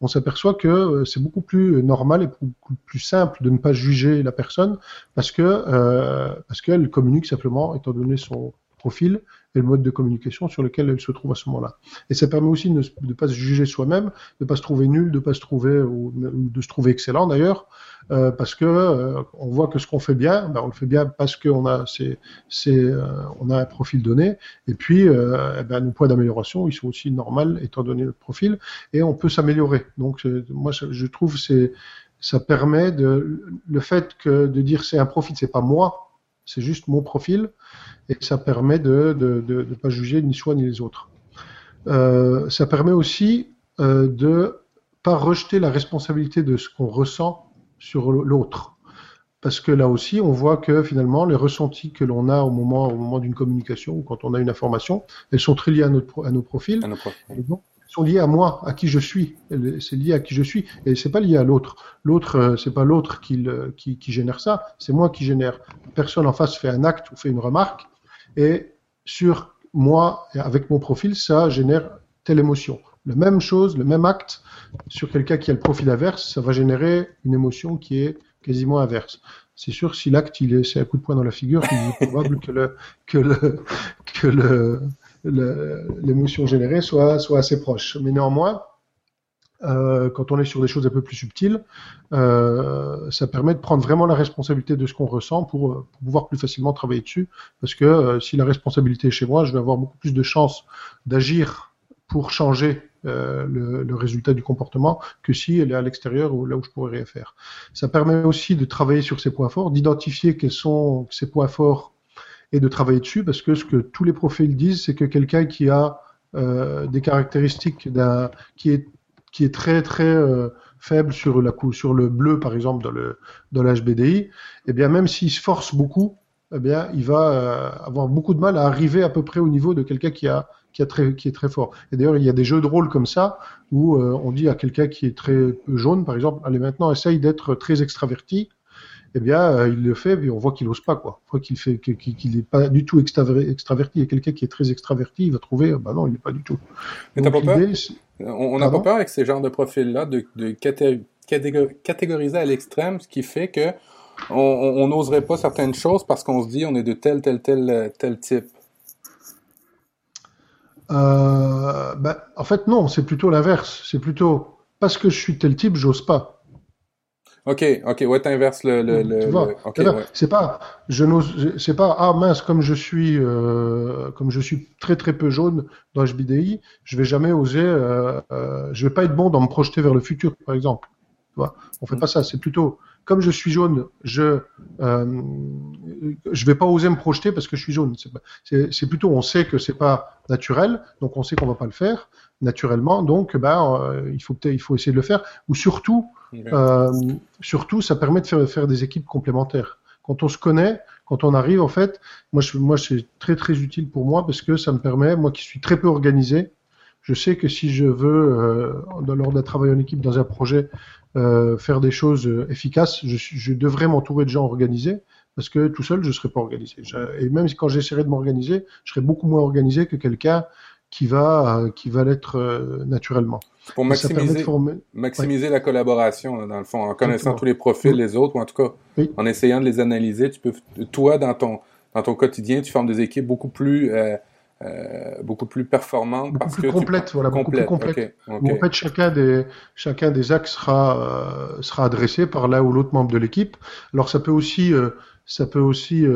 on s'aperçoit que euh, c'est beaucoup plus normal et beaucoup plus simple de ne pas juger la personne parce que euh, parce qu'elle communique simplement étant donné son profil et le mode de communication sur lequel elle se trouve à ce moment-là. Et ça permet aussi de ne pas se juger soi-même, de ne pas se trouver nul, de ne pas se trouver ou de se trouver excellent d'ailleurs, euh, parce que euh, on voit que ce qu'on fait bien, ben, on le fait bien parce qu'on a c'est euh, on a un profil donné, et puis eh ben, nos points d'amélioration ils sont aussi normaux étant donné le profil, et on peut s'améliorer. Donc moi je trouve c'est ça permet de le fait que de dire c'est un profil, c'est pas moi, c'est juste mon profil et ça permet de ne de, de, pas juger ni soi ni les autres. Euh, ça permet aussi euh, de pas rejeter la responsabilité de ce qu'on ressent sur l'autre. Parce que là aussi, on voit que finalement, les ressentis que l'on a au moment, au moment d'une communication ou quand on a une information, elles sont très liées à, notre, à nos profils. À nos profils sont liés à moi, à qui je suis. C'est lié à qui je suis et c'est pas lié à l'autre. L'autre, euh, c'est pas l'autre qui, qui, qui, génère ça, c'est moi qui génère. Personne en face fait un acte ou fait une remarque et sur moi, avec mon profil, ça génère telle émotion. La même chose, le même acte sur quelqu'un qui a le profil inverse, ça va générer une émotion qui est quasiment inverse. C'est sûr, si l'acte il est, c'est un coup de poing dans la figure, il est probable que le, que le, que le, l'émotion générée soit, soit assez proche. Mais néanmoins, euh, quand on est sur des choses un peu plus subtiles, euh, ça permet de prendre vraiment la responsabilité de ce qu'on ressent pour, pouvoir plus facilement travailler dessus. Parce que euh, si la responsabilité est chez moi, je vais avoir beaucoup plus de chances d'agir pour changer le, le, résultat du comportement que si elle est à l'extérieur ou là où je pourrais rien faire. Ça permet aussi de travailler sur ses points forts, d'identifier quels sont ces points forts et de travailler dessus parce que ce que tous les profils disent, c'est que quelqu'un qui a euh, des caractéristiques qui est qui est très très euh, faible sur la sur le bleu par exemple dans le dans l'HBDI, eh bien même s'il se force beaucoup, eh bien il va euh, avoir beaucoup de mal à arriver à peu près au niveau de quelqu'un qui a qui a très qui est très fort. Et d'ailleurs il y a des jeux de rôle comme ça où on dit à quelqu'un qui est très jaune par exemple, allez maintenant essaye d'être très extraverti eh bien, euh, il le fait, mais on voit qu'il n'ose pas, quoi. On voit qu'il fait, qu'il n'est pas du tout extraverti. Et quelqu'un qui est très extraverti, il va trouver, bah non, il n'est pas du tout. Mais t'as pas peur On n'a pas peur avec ces genres de profils-là de, de catégoriser à l'extrême, ce qui fait que on n'oserait pas certaines choses parce qu'on se dit on est de tel, tel, tel, tel type. Euh, ben, en fait, non, c'est plutôt l'inverse. C'est plutôt parce que je suis tel type, j'ose pas. Ok, ok, ouais, t'inverses le, le, le, tu vois, c'est pas, je n'ose, c'est pas, ah mince, comme je suis, euh, comme je suis très très peu jaune dans HBDI, je vais jamais oser, euh, euh, je vais pas être bon dans me projeter vers le futur, par exemple. Tu vois, on fait pas ça, c'est plutôt, comme je suis jaune, je, euh, je vais pas oser me projeter parce que je suis jaune. C'est plutôt, on sait que c'est pas naturel, donc on sait qu'on va pas le faire naturellement, donc ben, euh, il faut il faut essayer de le faire. Ou surtout, euh, surtout, ça permet de faire, faire des équipes complémentaires. Quand on se connaît, quand on arrive, en fait, moi, je, moi, c'est très très utile pour moi parce que ça me permet, moi qui suis très peu organisé, je sais que si je veux, euh, lors d'un travail en équipe dans un projet, euh, faire des choses euh, efficaces, je, je devrais m'entourer de gens organisés parce que tout seul, je ne serais pas organisé. Et même quand j'essaierai de m'organiser, je serais beaucoup moins organisé que quelqu'un qui va, euh, qui va l'être euh, naturellement. Pour maximiser, maximiser la collaboration, dans le fond, en connaissant tous les profils des autres, ou en tout cas, en essayant de les analyser, tu peux, toi, dans ton, dans ton quotidien, tu formes des équipes beaucoup plus, euh, euh, beaucoup plus performantes. Beaucoup parce plus complètes, voilà, beaucoup plus complètes. En fait, chacun des, chacun des axes sera, sera adressé par l'un ou l'autre membre de l'équipe. Alors, ça peut aussi, ça peut aussi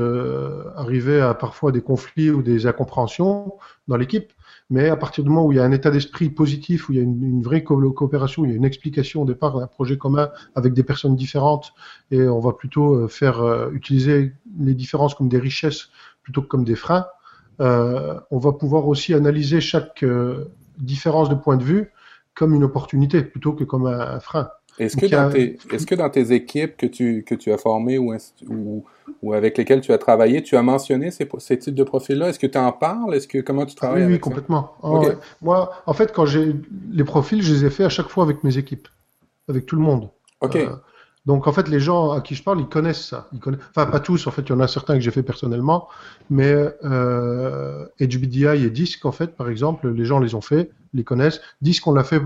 arriver à parfois des conflits ou des incompréhensions dans l'équipe. Mais à partir du moment où il y a un état d'esprit positif, où il y a une, vraie coopération, où il y a une explication au départ d'un projet commun avec des personnes différentes, et on va plutôt euh, faire euh, utiliser les différences comme des richesses plutôt que comme des freins, euh, on va pouvoir aussi analyser chaque différence de point de vue comme une opportunité plutôt que comme un, frein. Est-ce que, a- est-ce que dans tes équipes que tu, que tu as formées ou, ou, ou avec lesquelles tu as travaillé, tu as mentionné ces, ces types de profils-là? Est-ce que tu en parles? Est-ce que, comment tu travailles oui, oui, avec complètement. Ah. Moi, en fait, quand j'ai les profils, je les ai faits à chaque fois avec mes équipes, avec tout le monde. OK. Euh, donc en fait, les gens à qui je parle, ils connaissent ça. Ils connaissent... Enfin, pas tous. En fait, il y en a certains que j'ai fait personnellement, mais euh, HBDI et Disc, en fait, par exemple, les gens les ont fait, les connaissent. Disc, on l'a fait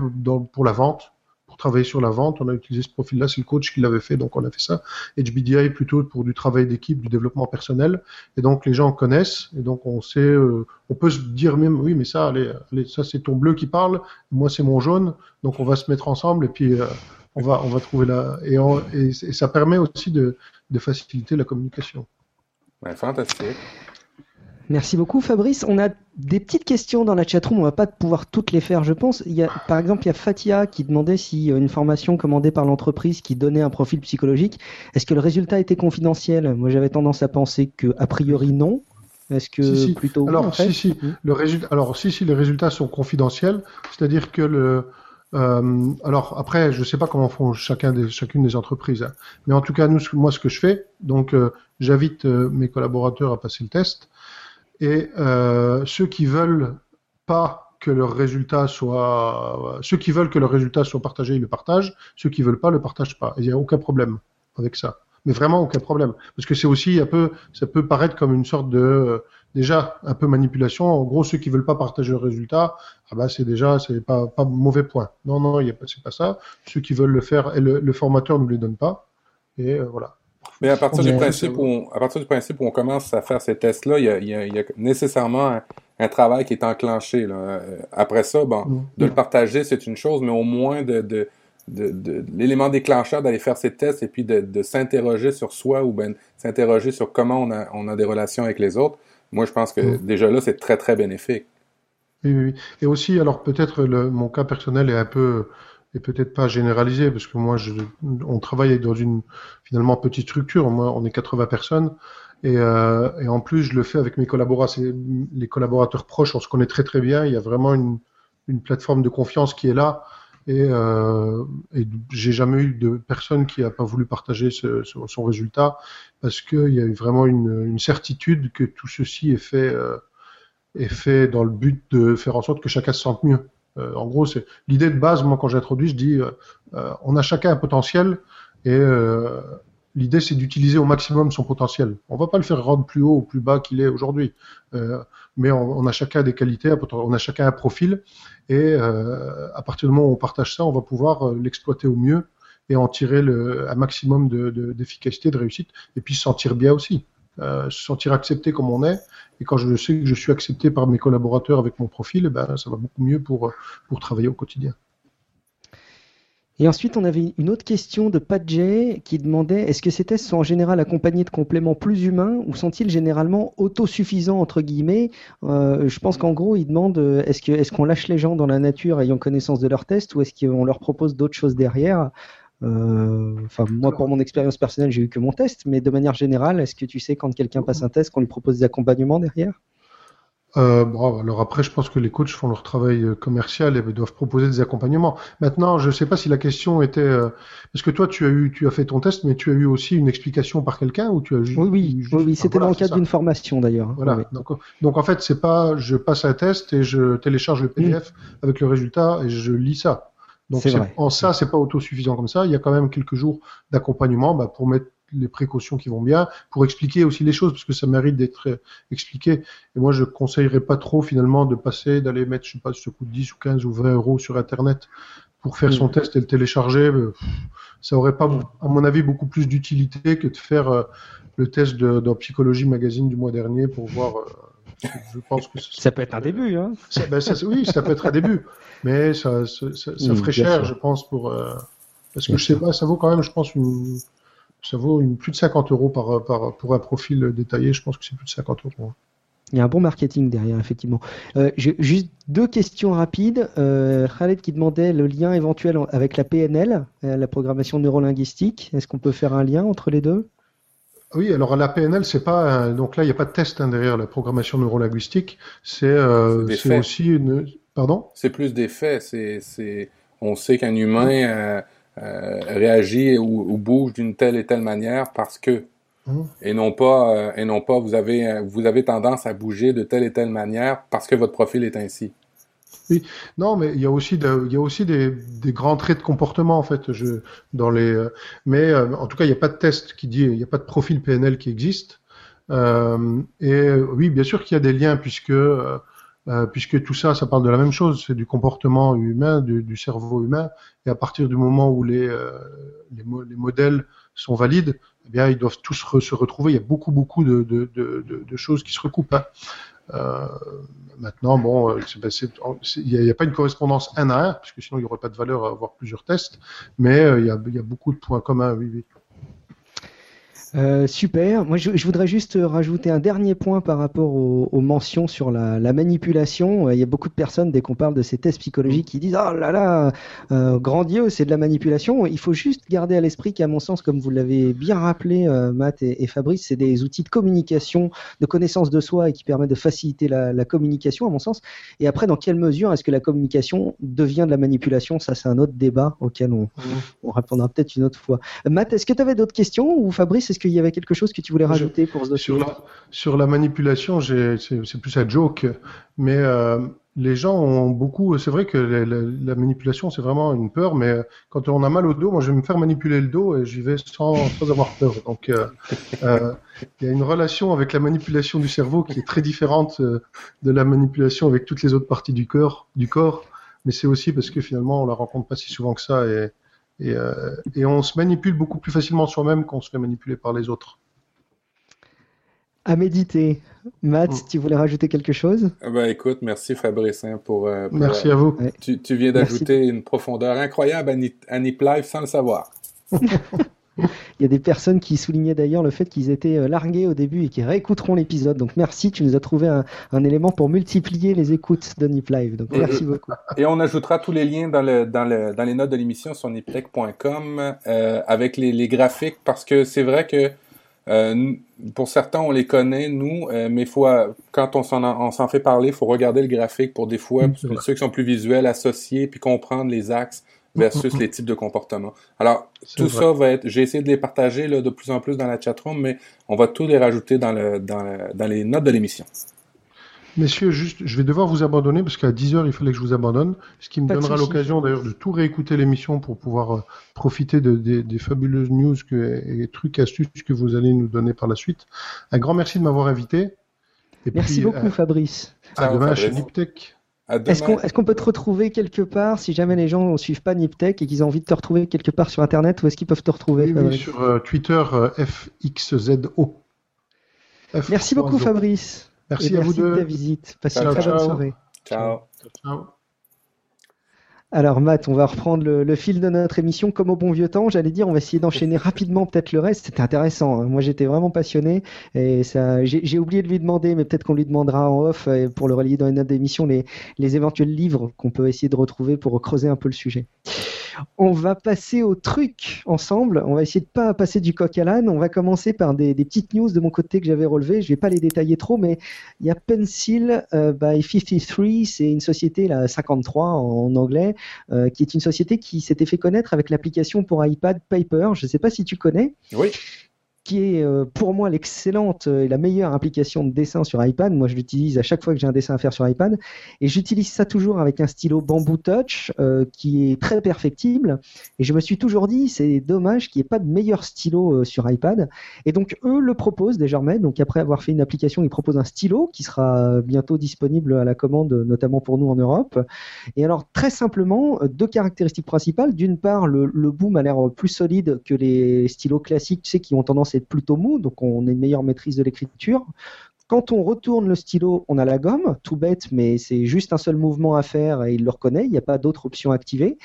pour la vente, pour travailler sur la vente. On a utilisé ce profil-là, c'est le coach qui l'avait fait, donc on a fait ça. HBDI plutôt pour du travail d'équipe, du développement personnel. Et donc les gens connaissent, et donc on sait, euh, on peut se dire même, oui, mais ça, allez, allez ça c'est ton bleu qui parle, moi c'est mon jaune, donc on va se mettre ensemble et puis euh, on va, on va trouver la, et, on- et, et ça permet aussi de, de faciliter la communication. Fantastique. Merci beaucoup Fabrice. On a des petites questions dans la chatroom, on va pas pouvoir toutes les faire je pense. Il y a, par exemple, il y a Fatia qui demandait si euh, une formation commandée par l'entreprise qui donnait un profil psychologique, est-ce que le résultat était confidentiel? Moi j'avais tendance à penser que a priori non. Est-ce que Si, si. plutôt oui, Alors, en fait? si, si, le résultat, alors, si, si, les résultats sont confidentiels, c'est-à-dire que le, euh, alors après, je sais pas comment font chacun chacune des entreprises, hein. mais en tout cas, nous, moi, ce que je fais, donc, euh, j'invite euh, mes collaborateurs à passer le test, et ceux qui veulent pas que leur résultat soit, ceux qui veulent que leur résultat soit partagé, ils le partagent, ceux qui veulent pas le partagent pas. Il n'y a aucun problème avec ça. Mais vraiment aucun problème. Parce que c'est aussi un peu, ça peut paraître comme une sorte de, déjà, un peu manipulation. En gros, ceux qui veulent pas partager le résultat, ah bah, c'est déjà, c'est pas, pas mauvais point. Non, non, il y a pas, c'est pas ça. Ceux qui veulent le faire, et le, le formateur nous les donne pas. Et euh, voilà. Mais à partir, On du principe où on, à partir du principe où on commence à faire ces tests-là, il y a, il y a- il y a nécessairement un, un travail qui est enclenché. Là. Euh, Après ça, bon, Mm. de le partager, c'est une chose, mais au moins de, de, de, de- l'élément déclencheur d'aller faire ces tests et puis de, de s'interroger sur soi ou ben s'interroger sur comment on a, on a des relations avec les autres. Moi, je pense que Mm. déjà là, c'est très, très bénéfique. Oui, oui, oui. Et aussi, alors peut-être mon cas personnel est un peu, est peut-être pas généralisé parce que moi, je, on travaille dans une finalement petite structure. Moi, on est 80 personnes et, euh, et en plus, je le fais avec mes collaborateurs, les collaborateurs proches. On se connaît très très bien. Il y a vraiment une, une plateforme de confiance qui est là. Et, euh, et j'ai jamais eu de personne qui a pas voulu partager son résultat parce qu'il y a eu vraiment une, certitude que tout ceci est fait. euh, est fait dans le but de faire en sorte que chacun se sente mieux. Euh, en gros, l'idée de base. Moi, quand j'introduis, je dis, on a chacun un potentiel et l'idée, c'est d'utiliser au maximum son potentiel. On va pas le faire rendre plus haut ou plus bas qu'il est aujourd'hui, mais on, on a chacun des qualités, on a chacun un profil et euh, à partir du moment où on partage ça, on va pouvoir euh, l'exploiter au mieux et en tirer le, un maximum de- de- d'efficacité, de, réussite, et puis se sentir bien aussi, euh, se sentir accepté comme on est. Et quand je sais que je suis accepté par mes collaborateurs avec mon profil, eh ben, ça va beaucoup mieux pour, pour travailler au quotidien. Et ensuite, on avait une autre question de Pat J qui demandait est-ce que ces tests sont en général accompagnés de compléments plus humains ou sont-ils généralement autosuffisants entre guillemets? Euh, Je pense qu'en gros, il demande euh, est-ce qu'on lâche les gens dans la nature ayant connaissance de leurs tests ou est-ce qu'on leur propose d'autres choses derrière? Euh, Enfin, moi, pour mon expérience personnelle, j'ai eu que mon test, mais de manière générale, est-ce que tu sais quand quelqu'un passe un test, qu'on lui propose des accompagnements derrière? Euh, bon, alors après, je pense que les coachs font leur travail euh, commercial et doivent proposer des accompagnements. Maintenant, je ne sais pas si la question était euh, parce que toi, tu as eu, tu as fait ton test, mais tu as eu aussi une explication par quelqu'un ou tu as juste Oui, oui, juste- oui, oui, Ah, c'était voilà, dans le cadre d'une formation d'ailleurs. hein. Voilà. Oui. Donc, donc en fait, c'est pas je passe un test et je télécharge le PDF avec le résultat et je lis ça. Donc en ça, c'est pas autosuffisant comme ça. Il y a quand même quelques jours d'accompagnement bah, pour mettre les précautions qui vont bien, pour expliquer aussi les choses parce que ça mérite d'être expliqué. Et moi, je conseillerais pas trop finalement de passer, d'aller mettre, je sais pas, ce coûte 10 ou 15 ou 20 euros sur Internet pour faire Mm. son test et le télécharger. Ça aurait pas, à mon avis, beaucoup plus d'utilité que de faire euh, le test de, dans Psychologie Magazine du mois dernier pour voir. euh, je pense que Ça peut être un début. Hein. ça, ben, ça, oui, ça peut être un début, mais ça, ça, ça, Mm, ferait cher, sûr. je pense, pour euh, parce que Bien je sais pas, ça vaut quand même, je pense, une, ça vaut une, plus de 50 euros par, par pour un profil détaillé. Je pense que c'est plus de 50 euros. Il y a un bon marketing derrière, effectivement. Euh, juste deux questions rapides. Euh, Khaled qui demandait le lien éventuel en- avec la PNL, euh, la programmation neurolinguistique. Est-ce qu'on peut faire un lien entre les deux? Oui, alors la PNL, c'est pas un- donc là, il n'y a pas de test hein, derrière la programmation neurolinguistique. C'est euh, aussi une, pardon? C'est plus des faits. C'est, c'est, on sait qu'un humain, euh, réagit ou, ou bouge d'une telle et telle manière parce que Mhm. et non pas euh, et non pas vous avez euh, vous avez tendance à bouger de telle et telle manière parce que votre profil est ainsi. Non, mais il y a aussi, de- il y a aussi des, des grands traits de comportement en fait. Je, dans les, mais euh, en tout cas, il n'y a pas de test qui dit, il n'y a pas de profil PNL qui existe. Euh, et oui, bien sûr qu'il y a des liens puisque euh, euh, puisque tout ça, ça parle de la même chose. C'est du comportement humain, du, du cerveau humain. Et à partir du moment où les euh, les, les modèles sont valides, eh bien, ils doivent tous re- se retrouver. Il y a beaucoup beaucoup de de, de, de, choses qui se recoupent. hein. Euh, maintenant, bon, euh, ben, il n'y a, pas une correspondance un à un, parce que sinon il n'y aurait pas de valeur à avoir plusieurs tests, mais euh, il y, a, y a beaucoup de points communs, oui, oui. Euh, super. Moi, je, je voudrais juste rajouter un dernier point par rapport aux, aux mentions sur la, la manipulation. Euh, Il y a beaucoup de personnes, dès qu'on parle de ces tests psychologiques, qui disent Oh là là, euh, grandiose, c'est de la manipulation. Il faut juste garder à l'esprit qu'à mon sens, comme vous l'avez bien rappelé, euh, Matt et, et Fabrice, c'est des outils de communication, de connaissance de soi et qui permettent de faciliter la, la communication, à mon sens. Et après, dans quelle mesure est-ce que la communication devient de la manipulation? Ça, c'est un autre débat auquel on, on répondra peut-être une autre fois. Matt, est-ce que tu avais d'autres questions? Ou Fabrice, est-ce qu'il y avait quelque chose que tu voulais Je- rajouter pour ce dossier Sur la, sur la manipulation, c'est plus un joke, mais euh, les gens ont beaucoup. C'est vrai que la, la- la manipulation, c'est vraiment une peur, mais quand on a mal au dos, moi, je vais me faire manipuler le dos et j'y vais sans, sans avoir peur. Donc, euh, euh, il y a une relation avec la manipulation du cerveau qui est très différente euh, de la manipulation avec toutes les autres parties du corps, du corps. Mais c'est aussi parce que finalement, on la rencontre pas si souvent que ça et, et, euh, et on se manipule beaucoup plus facilement soi-même qu'on se fait manipuler par les autres. À méditer. Matt, Mm. tu voulais rajouter quelque chose? Ah Ben écoute, merci Fabrice hein, pour, euh, pour, Merci euh, à vous. tu, tu viens d'ajouter une profondeur incroyable à Nip, à Nip Live sans le savoir. [LAUGHS] Il y a des personnes qui soulignaient d'ailleurs le fait qu'ils étaient euh, largués au début et qui réécouteront l'épisode. Donc merci, tu nous as trouvé un, un élément pour multiplier les écoutes de Nip Live. Donc Et- merci beaucoup. Et on ajoutera tous les liens dans, le, dans, le, dans les notes de l'émission sur niptech.com euh, avec les, les graphiques parce que c'est vrai que euh, pour certains on les connaît nous, euh, mais faut, euh, quand on s'en, fait parler, il faut regarder le graphique pour des fois Mm, vrai. ceux qui sont plus visuels associer puis comprendre les axes versus Mm, mm, les types de comportements. Alors tout vrai. ça va être, j'ai essayé de les partager là, de plus en plus dans la chatroom, mais on va tous les rajouter dans, le, dans, le- dans les notes de l'émission. Messieurs, juste, je vais devoir vous abandonner parce qu'à 10 heures, il fallait que je vous abandonne, ce qui me Pas donnera l'occasion d'ailleurs de tout réécouter l'émission pour pouvoir euh, profiter de- des- des fabuleuses news que, et trucs, astuces que vous allez nous donner par la suite. Un grand merci de m'avoir invité. Et Merci puis, beaucoup euh, Fabrice. à demain chez Fabrice. Niptech. Est-ce qu'on peut te retrouver quelque part si jamais les gens ne suivent pas Niptech et qu'ils ont envie de te retrouver quelque part sur Internet Où est-ce qu'ils peuvent te retrouver Oui, oui, Fabrice sur euh, Twitter, euh, FXZO. F Merci beaucoup. Fabrice. Merci Et à vous merci de deux. ta visite. Passez Ciao, une très bonne ciao. soirée. Ciao. Ciao. Alors Matt, on va reprendre le, le fil de notre émission comme au bon vieux temps. J'allais dire, on va essayer d'enchaîner [LAUGHS] rapidement peut-être le reste. C'était intéressant. hein. Moi, j'étais vraiment passionné et ça, j'ai oublié de lui demander, mais peut-être qu'on lui demandera en off euh, pour le relier dans les notes d'émission les, les éventuels livres qu'on peut essayer de retrouver pour creuser un peu le sujet. On va passer au truc ensemble. On va essayer de pas passer du coq à l'âne. On va commencer par des, petites news de mon côté que j'avais relevées. Je vais pas les détailler trop, mais il y a Pencil euh, by 53. C'est une société, la 53 en anglais, euh, qui est une société qui s'était fait connaître avec l'application pour iPad Paper. Je ne sais pas si tu connais Oui. Qui est euh, pour moi l'excellente et la meilleure application de dessin sur iPad. Moi, je l'utilise à chaque fois que j'ai un dessin à faire sur iPad. Et j'utilise ça toujours avec un stylo Bamboo Touch euh, qui est très perfectible. Et je me suis toujours dit, c'est dommage qu'il n'y ait pas de meilleur stylo euh, sur iPad. Et donc, eux le proposent désormais. Donc, après avoir fait une application, ils proposent un stylo qui sera bientôt disponible à la commande, notamment pour nous en Europe. Et alors, très simplement, euh, deux caractéristiques principales. D'une part, le, le bout m'a l'air plus solide que les stylos classiques, tu sais, qui ont tendance être plutôt mous, donc on a une meilleure maîtrise de l'écriture. Quand on retourne le stylo, on a la gomme, tout bête, mais c'est juste un seul mouvement à faire et il le reconnaît, il n'y a pas d'autre option activée.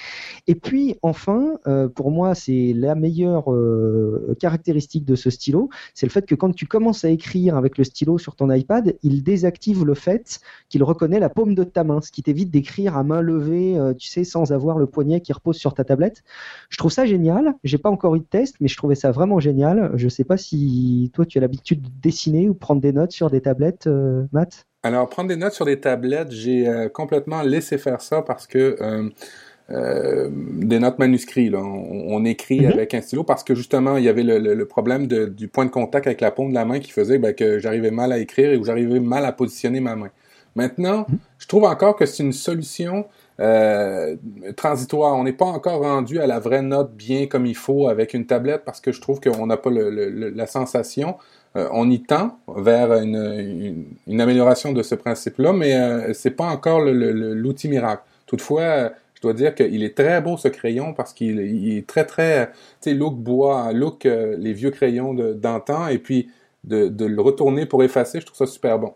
Et puis enfin, euh, pour moi, c'est la meilleure euh, caractéristique de ce stylo, c'est le fait que quand tu commences à écrire avec le stylo sur ton iPad, il désactive le fait qu'il reconnaît la paume de ta main, ce qui t'évite d'écrire à main levée, euh, tu sais, sans avoir le poignet qui repose sur ta tablette. Je trouve ça génial. J'ai pas encore eu de test, mais je trouvais ça vraiment génial. Je sais pas si toi tu as l'habitude de dessiner ou prendre des notes sur des tablettes, euh, Matt? Alors, prendre des notes sur des tablettes, j'ai euh, complètement laissé faire ça parce que euh, des notes manuscrites. Là. On, écrit Mhm. avec un stylo parce que justement, il y avait le, le- le problème de- du point de contact avec la paume de la main qui faisait ben, que j'arrivais mal à écrire et où j'arrivais mal à positionner ma main. Maintenant, je trouve encore que c'est une solution euh, transitoire. On n'est pas encore rendu à la vraie note bien comme il faut avec une tablette parce que je trouve qu'on n'a pas le- la sensation. Euh, on y tend vers une, une- une amélioration de ce principe-là, mais euh, c'est pas encore l'outil miracle. Toutefois, euh, je dois dire qu'il est très beau ce crayon parce qu'il il est très très, tu sais, look bois, look euh, les vieux crayons d'antan, et puis de, de le retourner pour effacer, je trouve ça super bon.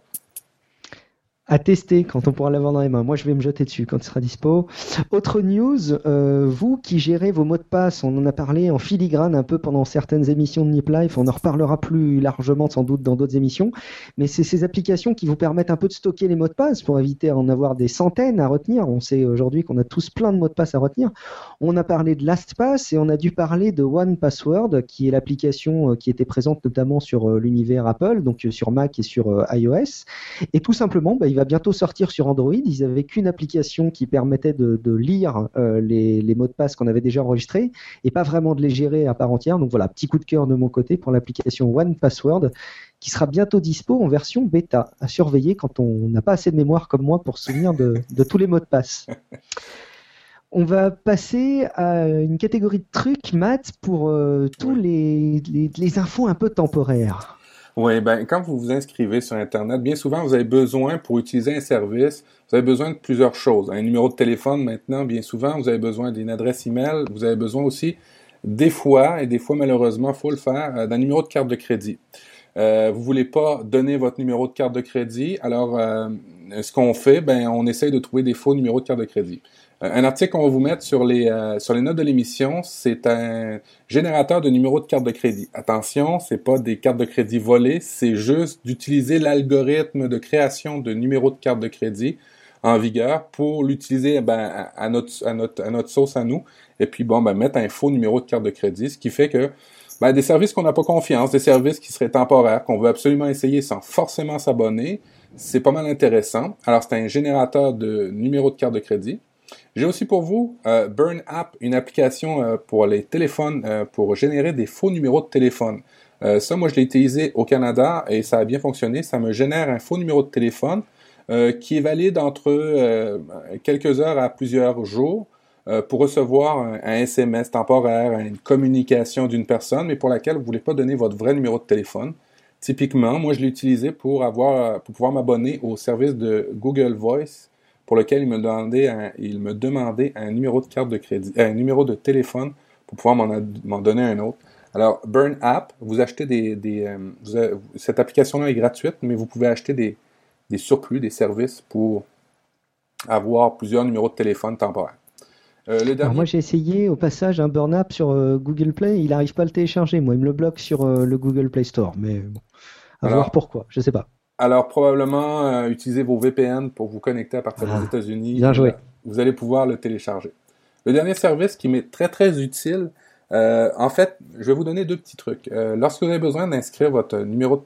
À tester quand on pourra l'avoir dans les mains. Moi, je vais me jeter dessus quand il sera dispo. Autre news, euh, vous qui gérez vos mots de passe, on en a parlé en filigrane un peu pendant certaines émissions de Nip Life, on en reparlera plus largement sans doute dans d'autres émissions, mais c'est ces applications qui vous permettent un peu de stocker les mots de passe pour éviter d'en avoir des centaines à retenir. On sait aujourd'hui qu'on a tous plein de mots de passe à retenir. On a parlé de LastPass et on a dû parler de One Password, qui est l'application euh, qui était présente notamment sur euh, l'univers Apple, donc sur Mac et sur iOS. Et tout simplement, bah, il va bientôt sortir sur Android. Ils avaient qu'une application qui permettait de, de lire euh, les, les mots de passe qu'on avait déjà enregistrés et pas vraiment de les gérer à part entière. Donc voilà, petit coup de cœur de mon côté pour l'application One Password qui sera bientôt dispo en version bêta à surveiller quand on n'a pas assez de mémoire comme moi pour se souvenir de, de tous les mots de passe. [LAUGHS] On va passer à une catégorie de trucs, Matt, pour euh, tous les, les, les infos un peu temporaires. Oui, ben quand vous vous inscrivez sur Internet, bien souvent vous avez besoin pour utiliser un service, vous avez besoin de plusieurs choses. Un numéro de téléphone maintenant, bien souvent, vous avez besoin d'une adresse email, vous avez besoin aussi des fois, et des fois malheureusement, faut le faire, euh, d'un numéro de carte de crédit. Euh, vous voulez pas donner votre numéro de carte de crédit, alors euh, ce qu'on fait, ben on essaye de trouver des faux numéros de carte de crédit. Euh, un article qu'on va vous mettre sur les euh, sur les notes de l'émission, c'est un générateur de numéros de carte de crédit. Attention, c'est pas des cartes de crédit volées, c'est juste d'utiliser l'algorithme de création de numéros de carte de crédit en vigueur pour l'utiliser ben, à, notre, à, notre, à notre sauce à nous, et puis bon, ben, mettre un faux numéro de carte de crédit, ce qui fait que ben, des services qu'on n'a pas confiance, des services qui seraient temporaires, qu'on veut absolument essayer sans forcément s'abonner, c'est pas mal intéressant. Alors, c'est un générateur de numéros de carte de crédit. J'ai aussi pour vous euh, Burn App, une application euh, pour les téléphones, euh, pour générer des faux numéros de téléphone. Euh, ça, moi, je l'ai utilisé au Canada et ça a bien fonctionné. Ça me génère un faux numéro de téléphone euh, qui est valide entre euh, quelques heures à plusieurs jours pour recevoir un, un, SMS temporaire, une communication d'une personne, mais pour laquelle vous ne voulez pas donner votre vrai numéro de téléphone. Typiquement, moi, je l'ai utilisé pour avoir, pour pouvoir m'abonner au service de Google Voice, pour lequel il me demandait un, il me demandait un numéro de carte de crédit, un numéro de téléphone pour pouvoir m'en donner un autre. Alors, Burn App, vous achetez des, des euh, vous avez, cette application-là est gratuite, mais vous pouvez acheter des, des surplus, des services pour avoir plusieurs numéros de téléphone temporaires. Euh, le dernier... Alors moi j'ai essayé au passage un burn app sur euh, Google Play, il n'arrive pas à le télécharger, moi il me le bloque sur le Google Play Store, mais bon, à alors, voir pourquoi, je sais pas. Alors probablement euh, utiliser vos VPN pour vous connecter à partir ah, des États-Unis. Bien joué. Vous allez pouvoir le télécharger. Le dernier service qui m'est très très utile, euh, en fait, je vais vous donner deux petits trucs. Euh, lorsque vous avez besoin d'inscrire votre numéro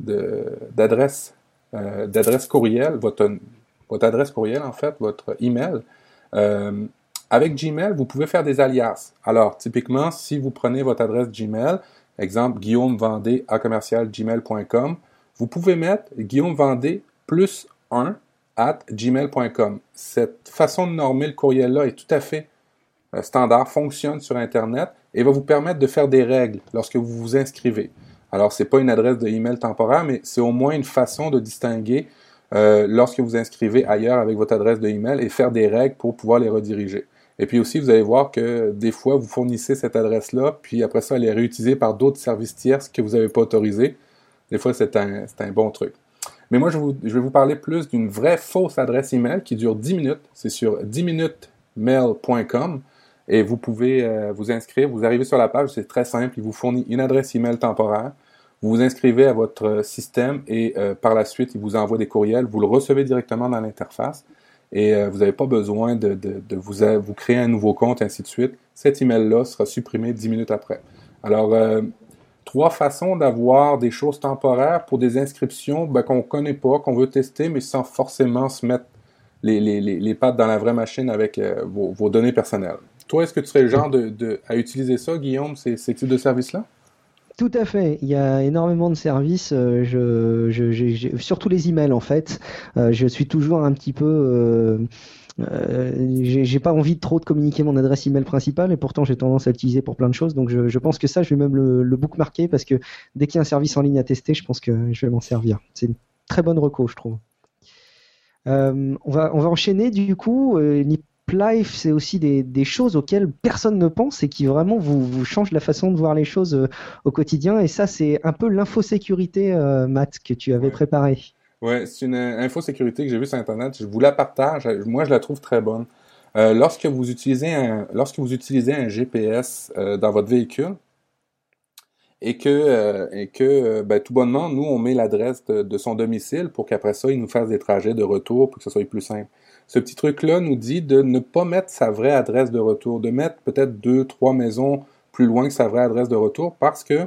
d'adresse de, d'adresse courriel, votre, votre adresse courriel en fait, votre email, euh, avec Gmail, vous pouvez faire des alias. Alors, typiquement, si vous prenez votre adresse Gmail, exemple Guillaume Vendée à commercial gmail.com, vous pouvez mettre Guillaume Vendée plus 1 at gmail.com. Cette façon de normer le courriel-là est tout à fait euh, standard, fonctionne sur Internet et va vous permettre de faire des règles lorsque vous vous inscrivez. Alors, c'est pas une adresse de email temporaire, mais c'est au moins une façon de distinguer euh, lorsque vous inscrivez ailleurs avec votre adresse de email et faire des règles pour pouvoir les rediriger. Et puis aussi, vous allez voir que des fois, vous fournissez cette adresse-là, puis après ça, elle est réutilisée par d'autres services tierces que vous n'avez pas autorisés. Des fois, c'est un, un bon truc. Mais moi, je, vous, je vais vous parler plus d'une vraie fausse adresse email qui dure 10 minutes. C'est sur 10minutesmail.com et vous pouvez euh, vous inscrire. Vous arrivez sur la page, c'est très simple. Il vous fournit une adresse email temporaire. Vous vous inscrivez à votre système et euh, par la suite, il vous envoie des courriels. Vous le recevez directement dans l'interface et euh, vous n'avez pas besoin de, de, de vous, vous, créer un nouveau compte, ainsi de suite. Cet email-là sera supprimé 10 minutes après. Alors, euh, trois façons d'avoir des choses temporaires pour des inscriptions ben, qu'on ne connaît pas, qu'on veut tester, mais sans forcément se mettre les, les, les, pattes dans la vraie machine avec euh, vos, vos données personnelles. Toi, est-ce que tu serais le genre de, de, à utiliser ça, Guillaume, ces, ces types de services-là? Tout à fait. Il y a énormément de services. euh, Je, je, surtout les emails en fait. Euh, je suis toujours un petit peu. J'ai j'ai pas envie de trop de communiquer mon adresse email principale et pourtant j'ai tendance à l'utiliser pour plein de choses. Donc je, je pense que ça, je vais même le, le bookmarker parce que dès qu'il y a un service en ligne à tester, je pense que je vais m'en servir. C'est une très bonne reco, je trouve. Euh, on va on va enchaîner du coup. Euh, Nip Life, c'est aussi des, des choses auxquelles personne ne pense et qui vraiment vous, vous changent la façon de voir les choses euh, au quotidien. Et ça, c'est un peu l'infosécurité, euh, Matt, que tu avais Ouais. préparé. Ouais, c'est une infosécurité que j'ai vue sur Internet. Je vous la partage. Moi, je la trouve très bonne. Euh, lorsque vous utilisez un, lorsque vous utilisez un GPS euh, dans votre véhicule et que, euh, et que euh, ben, tout bonnement, nous, on met l'adresse de, de son domicile pour qu'après ça, il nous fasse des trajets de retour pour que ce soit plus simple. Ce petit truc-là nous dit de ne pas mettre sa vraie adresse de retour, de mettre peut-être deux, trois maisons plus loin que sa vraie adresse de retour parce que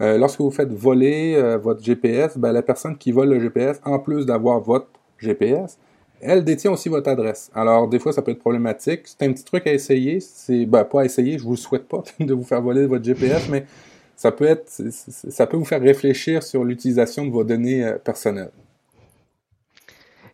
euh, lorsque vous faites voler euh, votre GPS, ben, la personne qui vole le GPS, en plus d'avoir votre GPS, elle détient aussi votre adresse. Alors, des fois, ça peut être problématique. C'est un petit truc à essayer. C'est ben, pas à essayer, je vous souhaite pas [LAUGHS] de vous faire voler votre GPS, mais ça peut être, ça peut vous faire réfléchir sur l'utilisation de vos données euh, personnelles.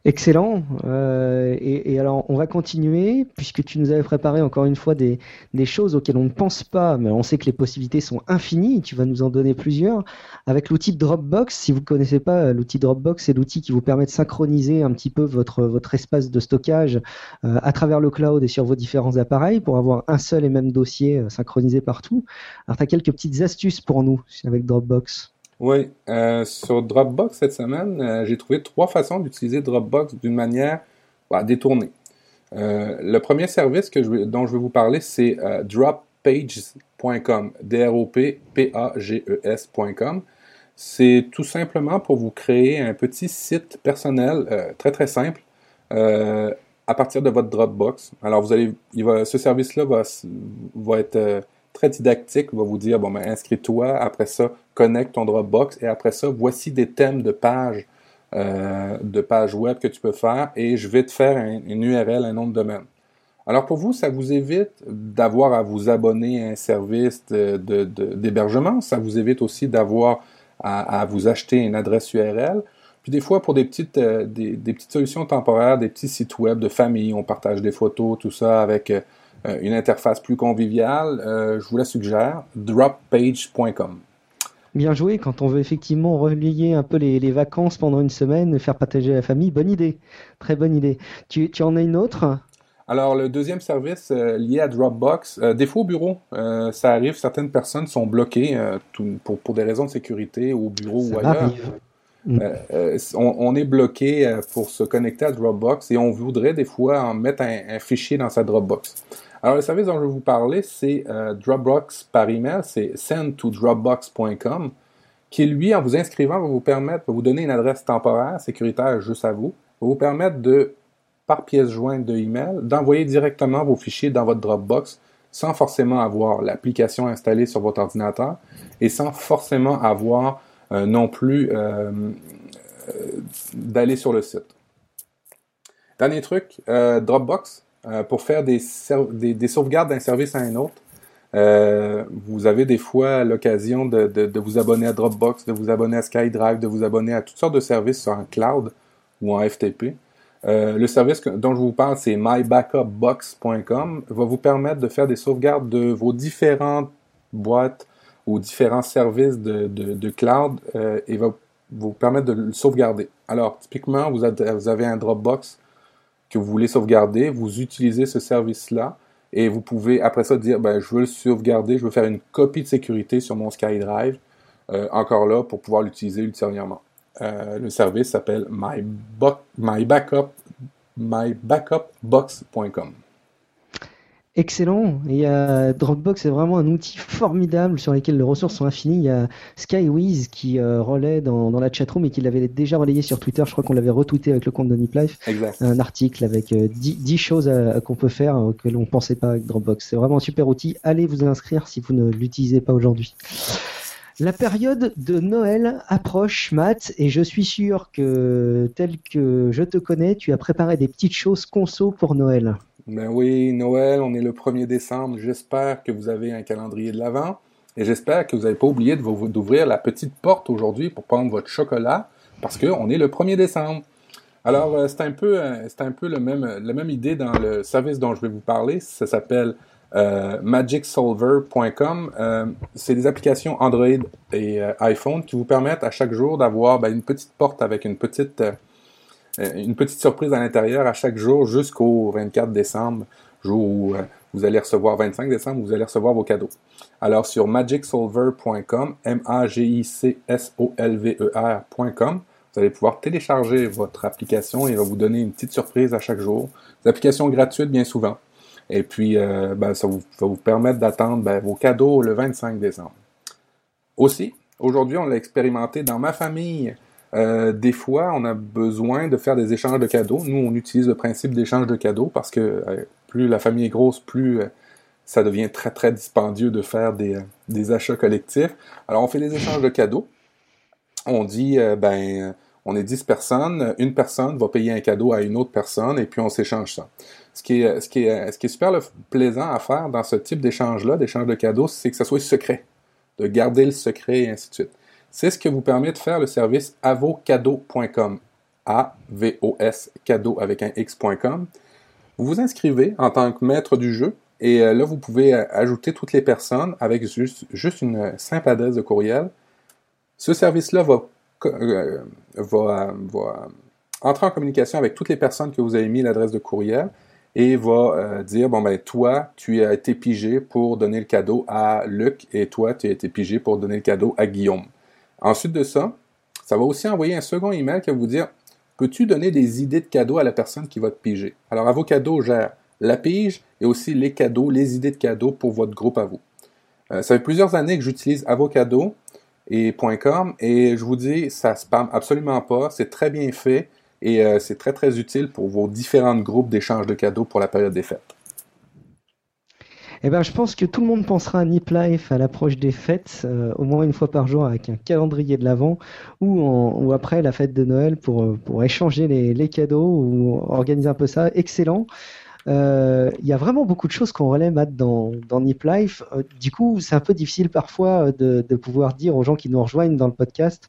Excellent. Euh, et, alors, on va continuer, puisque tu nous avais préparé encore une fois des, choses auxquelles on ne pense pas, mais on sait que les possibilités sont infinies. Tu vas nous en donner plusieurs. Avec l'outil Dropbox, si vous ne connaissez pas, l'outil Dropbox, c'est l'outil qui vous permet de synchroniser un petit peu votre, espace de stockage euh, à travers le cloud et sur vos différents appareils pour avoir un seul et même dossier euh, synchronisé partout. Alors, tu as quelques petites astuces pour nous avec Dropbox. Oui, euh, sur Dropbox cette semaine, euh, j'ai trouvé trois façons d'utiliser Dropbox d'une manière bah, détournée. Euh, le premier service dont je vais vous parler, c'est droppages.com, D-R-O-P-P-A-G-E-S.com. C'est tout simplement pour vous créer un petit site personnel très très simple à partir de votre Dropbox. Alors vous allez, il va, ce service-là va, va être très didactique, va vous dire bon ben inscris-toi, après ça connecte ton Dropbox et après ça voici des thèmes de pages euh, de pages web que tu peux faire et je vais te faire un- une URL, un nom de domaine. Alors pour vous, ça vous évite d'avoir à vous abonner à un service d'hébergement, ça vous évite aussi d'avoir à, vous acheter une adresse URL. Puis des fois, pour des petites, euh, des petites solutions temporaires, des petits sites web de famille, on partage des photos, tout ça avec euh, une interface plus conviviale, euh, je vous la suggère, droppage.com. Bien joué, quand on veut effectivement relier un peu les, les vacances pendant une semaine, faire partager la famille, bonne idée, très bonne idée. Tu, tu en as une autre? Alors, le deuxième service euh, lié à Dropbox, euh, fois au bureau, euh, ça arrive, certaines personnes sont bloquées euh, tout- pour, pour des raisons de sécurité au bureau Ça ou ailleurs. arrive. Euh, euh, on, on est bloqué euh, pour se connecter à Dropbox et on voudrait des fois en mettre un, un fichier dans sa Dropbox. Alors, le service dont je vais vous parler, c'est euh, Dropbox par email, c'est sendtodropbox.com, qui lui, en vous inscrivant, va vous permettre, va vous donner une adresse temporaire, sécuritaire juste à vous, va vous permettre de, par pièce jointe de email, d'envoyer directement vos fichiers dans votre Dropbox sans forcément avoir l'application installée sur votre ordinateur et sans forcément avoir euh, non plus euh, d'aller sur le site. Dernier truc, Dropbox, euh, pour faire des, sauvegardes d'un service à un autre. Euh, vous avez des fois l'occasion de, vous abonner à Dropbox, de vous abonner à SkyDrive, de vous abonner à toutes sortes de services en cloud ou en FTP. Euh, le service dont je vous parle, c'est mybackupbox.com, va vous permettre de faire des sauvegardes de vos différentes boîtes ou différents services de, cloud et va vous permettre de le sauvegarder. Alors, typiquement, vous avez un Dropbox que vous voulez sauvegarder, vous utilisez ce service-là et vous pouvez après ça dire, ben, je veux le sauvegarder, je veux faire une copie de sécurité sur mon SkyDrive, euh, encore là, pour pouvoir l'utiliser ultérieurement. Euh, le service s'appelle mybo- mybackup, mybackupbox.com. Excellent. Et euh, Dropbox est vraiment un outil formidable sur lequel les ressources sont infinies. Il y a Skywiz qui euh, relaie dans, dans la chatroom et qui l'avait déjà relayé sur Twitter. Je crois qu'on l'avait retweeté avec le compte de Niplife. Exact. Un article avec euh, 10, 10 choses à- qu'on peut faire euh, que l'on ne pensait pas avec Dropbox. C'est vraiment un super outil. Allez vous inscrire si vous ne l'utilisez pas aujourd'hui. La période de Noël approche, Matt, et je suis sûr que, tel que je te connais, tu as préparé des petites choses conso pour Noël. Ben oui, Noël, on est le 1er décembre. J'espère que vous avez un calendrier de l'Avent et j'espère que vous n'avez pas oublié d'ouvrir la petite porte aujourd'hui pour prendre votre chocolat parce qu'on est le 1er décembre. Alors, euh, c'est un peu, euh, la même idée dans le service dont je vais vous parler. Ça s'appelle euh, magicsolver.com. C'est des applications Android et iPhone qui vous permettent à chaque jour d'avoir ben, une petite porte avec une petite, une petite surprise à l'intérieur à chaque jour jusqu'au 24 décembre, jour où vous allez recevoir 25 décembre, vous allez recevoir vos cadeaux. Alors sur magicsolver.com, M-A-G-I-C-S-O-L-V-E-R.com, vous allez pouvoir télécharger votre application et il va vous donner une petite surprise à chaque jour. Des applications gratuites bien souvent. Et puis, euh, ben, ça va vous permettre d'attendre ben, vos cadeaux le 25 décembre. Aussi, aujourd'hui, on l'a expérimenté dans ma famille. Euh, des fois, on a besoin de faire des échanges de cadeaux. Nous, on utilise le principe d'échange de cadeaux parce que euh, plus la famille est grosse, plus ça devient très, très dispendieux de faire des, achats collectifs. Alors, on fait des échanges de cadeaux. On dit, ben, on est 10 personnes, une personne va payer un cadeau à une autre personne et puis on s'échange ça. Ce qui est super plaisant à faire dans ce type d'échange-là, d'échange de cadeaux, c'est que ça soit secret, de garder le secret et ainsi de suite. C'est ce que vous permet de faire le service avocado.com. A-V-O-S, cadeau avec un X.com. Vous vous inscrivez en tant que maître du jeu et euh, là, vous pouvez euh, ajouter toutes les personnes avec juste, une simple adresse de courriel. Ce service-là va euh, va, entrer en communication avec toutes les personnes que vous avez mis l'adresse de courriel et va dire bon ben toi tu as été pigé pour donner le cadeau à Luc et toi tu as été pigé pour donner le cadeau à Guillaume. Ensuite de ça, ça va aussi envoyer un second email qui va vous dire peux-tu donner des idées de cadeaux à la personne qui va te piger? Alors Avocado gère la pige et aussi les cadeaux, les idées de cadeaux pour votre groupe à vous. Euh, ça fait plusieurs années que j'utilise Avocado et .com et je vous dis, ça spam absolument pas, c'est très bien fait et euh, c'est très très utile pour vos différents groupes d'échange de cadeaux pour la période des fêtes. Eh ben, je pense que tout le monde pensera à Nip Life à l'approche des fêtes, euh, au moins une fois par jour avec un calendrier de l'avant ou, ou après la fête de Noël pour, pour échanger les, les cadeaux ou organiser un peu ça. Excellent. Euh, il y a vraiment beaucoup de choses qu'on relève dans, dans Nip Life. Euh, du coup, c'est un peu difficile parfois de, de pouvoir dire aux gens qui nous rejoignent dans le podcast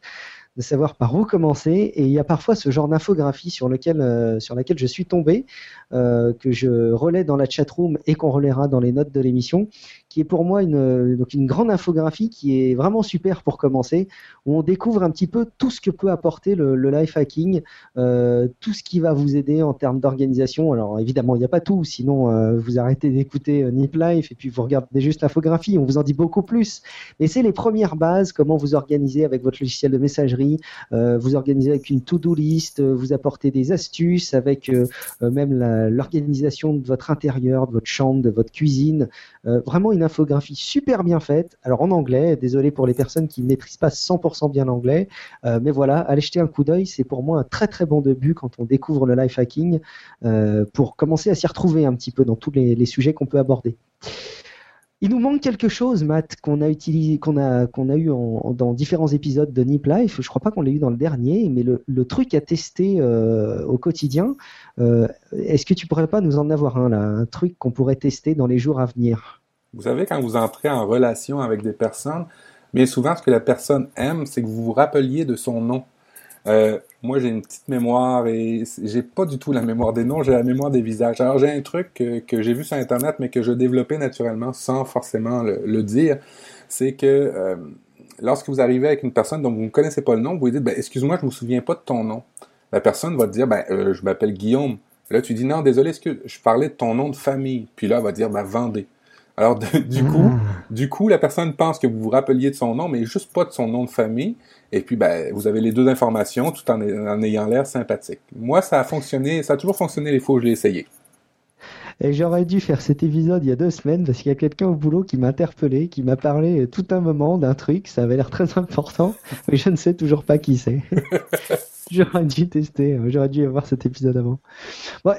de savoir par où commencer. Et il y a parfois ce genre d'infographie sur, euh, laquelle je suis tombé, euh, que je relais dans la chatroom et qu'on relaiera dans les notes de l'émission, qui est pour moi une, donc une grande infographie qui est vraiment super pour commencer, où on découvre un petit peu tout ce que peut apporter le, life hacking, euh, tout ce qui va vous aider en termes d'organisation. Alors évidemment, il n'y a pas tout, sinon euh, vous arrêtez d'écouter euh, Nip Life et puis vous regardez juste l'infographie, on vous en dit beaucoup plus. Mais c'est les premières bases, comment vous organisez avec votre logiciel de messagerie, euh, vous organisez avec une to-do list, vous apportez des astuces avec même l'organisation de votre intérieur, de votre chambre, de votre cuisine. vraiment infographie super bien faite. Alors en anglais, désolé pour les personnes qui ne maîtrisent pas 100% bien l'anglais, euh, mais voilà, allez jeter un coup d'œil. C'est pour moi un très très bon début quand on découvre le life hacking euh, pour commencer à s'y retrouver un petit peu dans tous les, sujets qu'on peut aborder. Il nous manque quelque chose, Matt, qu'on a utilisé, qu'on a, qu'on a eu dans différents épisodes de Nip Life. Je crois pas qu'on l'ait eu dans le dernier, mais le, truc à tester euh, au quotidien. Est-ce que tu pourrais pas nous en avoir un un truc qu'on pourrait tester dans les jours à venir? Vous savez, quand vous entrez en relation avec des personnes, bien souvent, ce que la personne aime, c'est que vous vous rappeliez de son nom. Euh, moi, j'ai une petite mémoire et j'ai pas du tout la mémoire des noms, j'ai la mémoire des visages. Alors, j'ai un truc que, j'ai vu sur Internet, mais que je développais naturellement sans forcément le, dire. C'est que euh, lorsque vous arrivez avec une personne dont vous ne connaissez pas le nom, vous lui dites ben, Excuse-moi, je ne me souviens pas de ton nom. La personne va te dire ben, euh, Je m'appelle Guillaume. Là, tu dis Non, désolé, que je parlais de ton nom de famille Puis là, elle va dire ben, Vendée. Alors, du coup, ah. du coup, la personne pense que vous vous rappeliez de son nom, mais juste pas de son nom de famille. Et puis, ben, vous avez les deux informations tout en, ayant l'air sympathique. Moi, ça a fonctionné, ça a toujours fonctionné les fois où je l'ai essayé. Et j'aurais dû faire cet épisode il y a deux semaines parce qu'il y a quelqu'un au boulot qui m'a interpellé, qui m'a parlé tout un moment d'un truc, ça avait l'air très important, [LAUGHS] mais je ne sais toujours pas qui c'est. [LAUGHS] [LAUGHS] J'aurais dû tester, euh, j'aurais dû avoir cet épisode avant.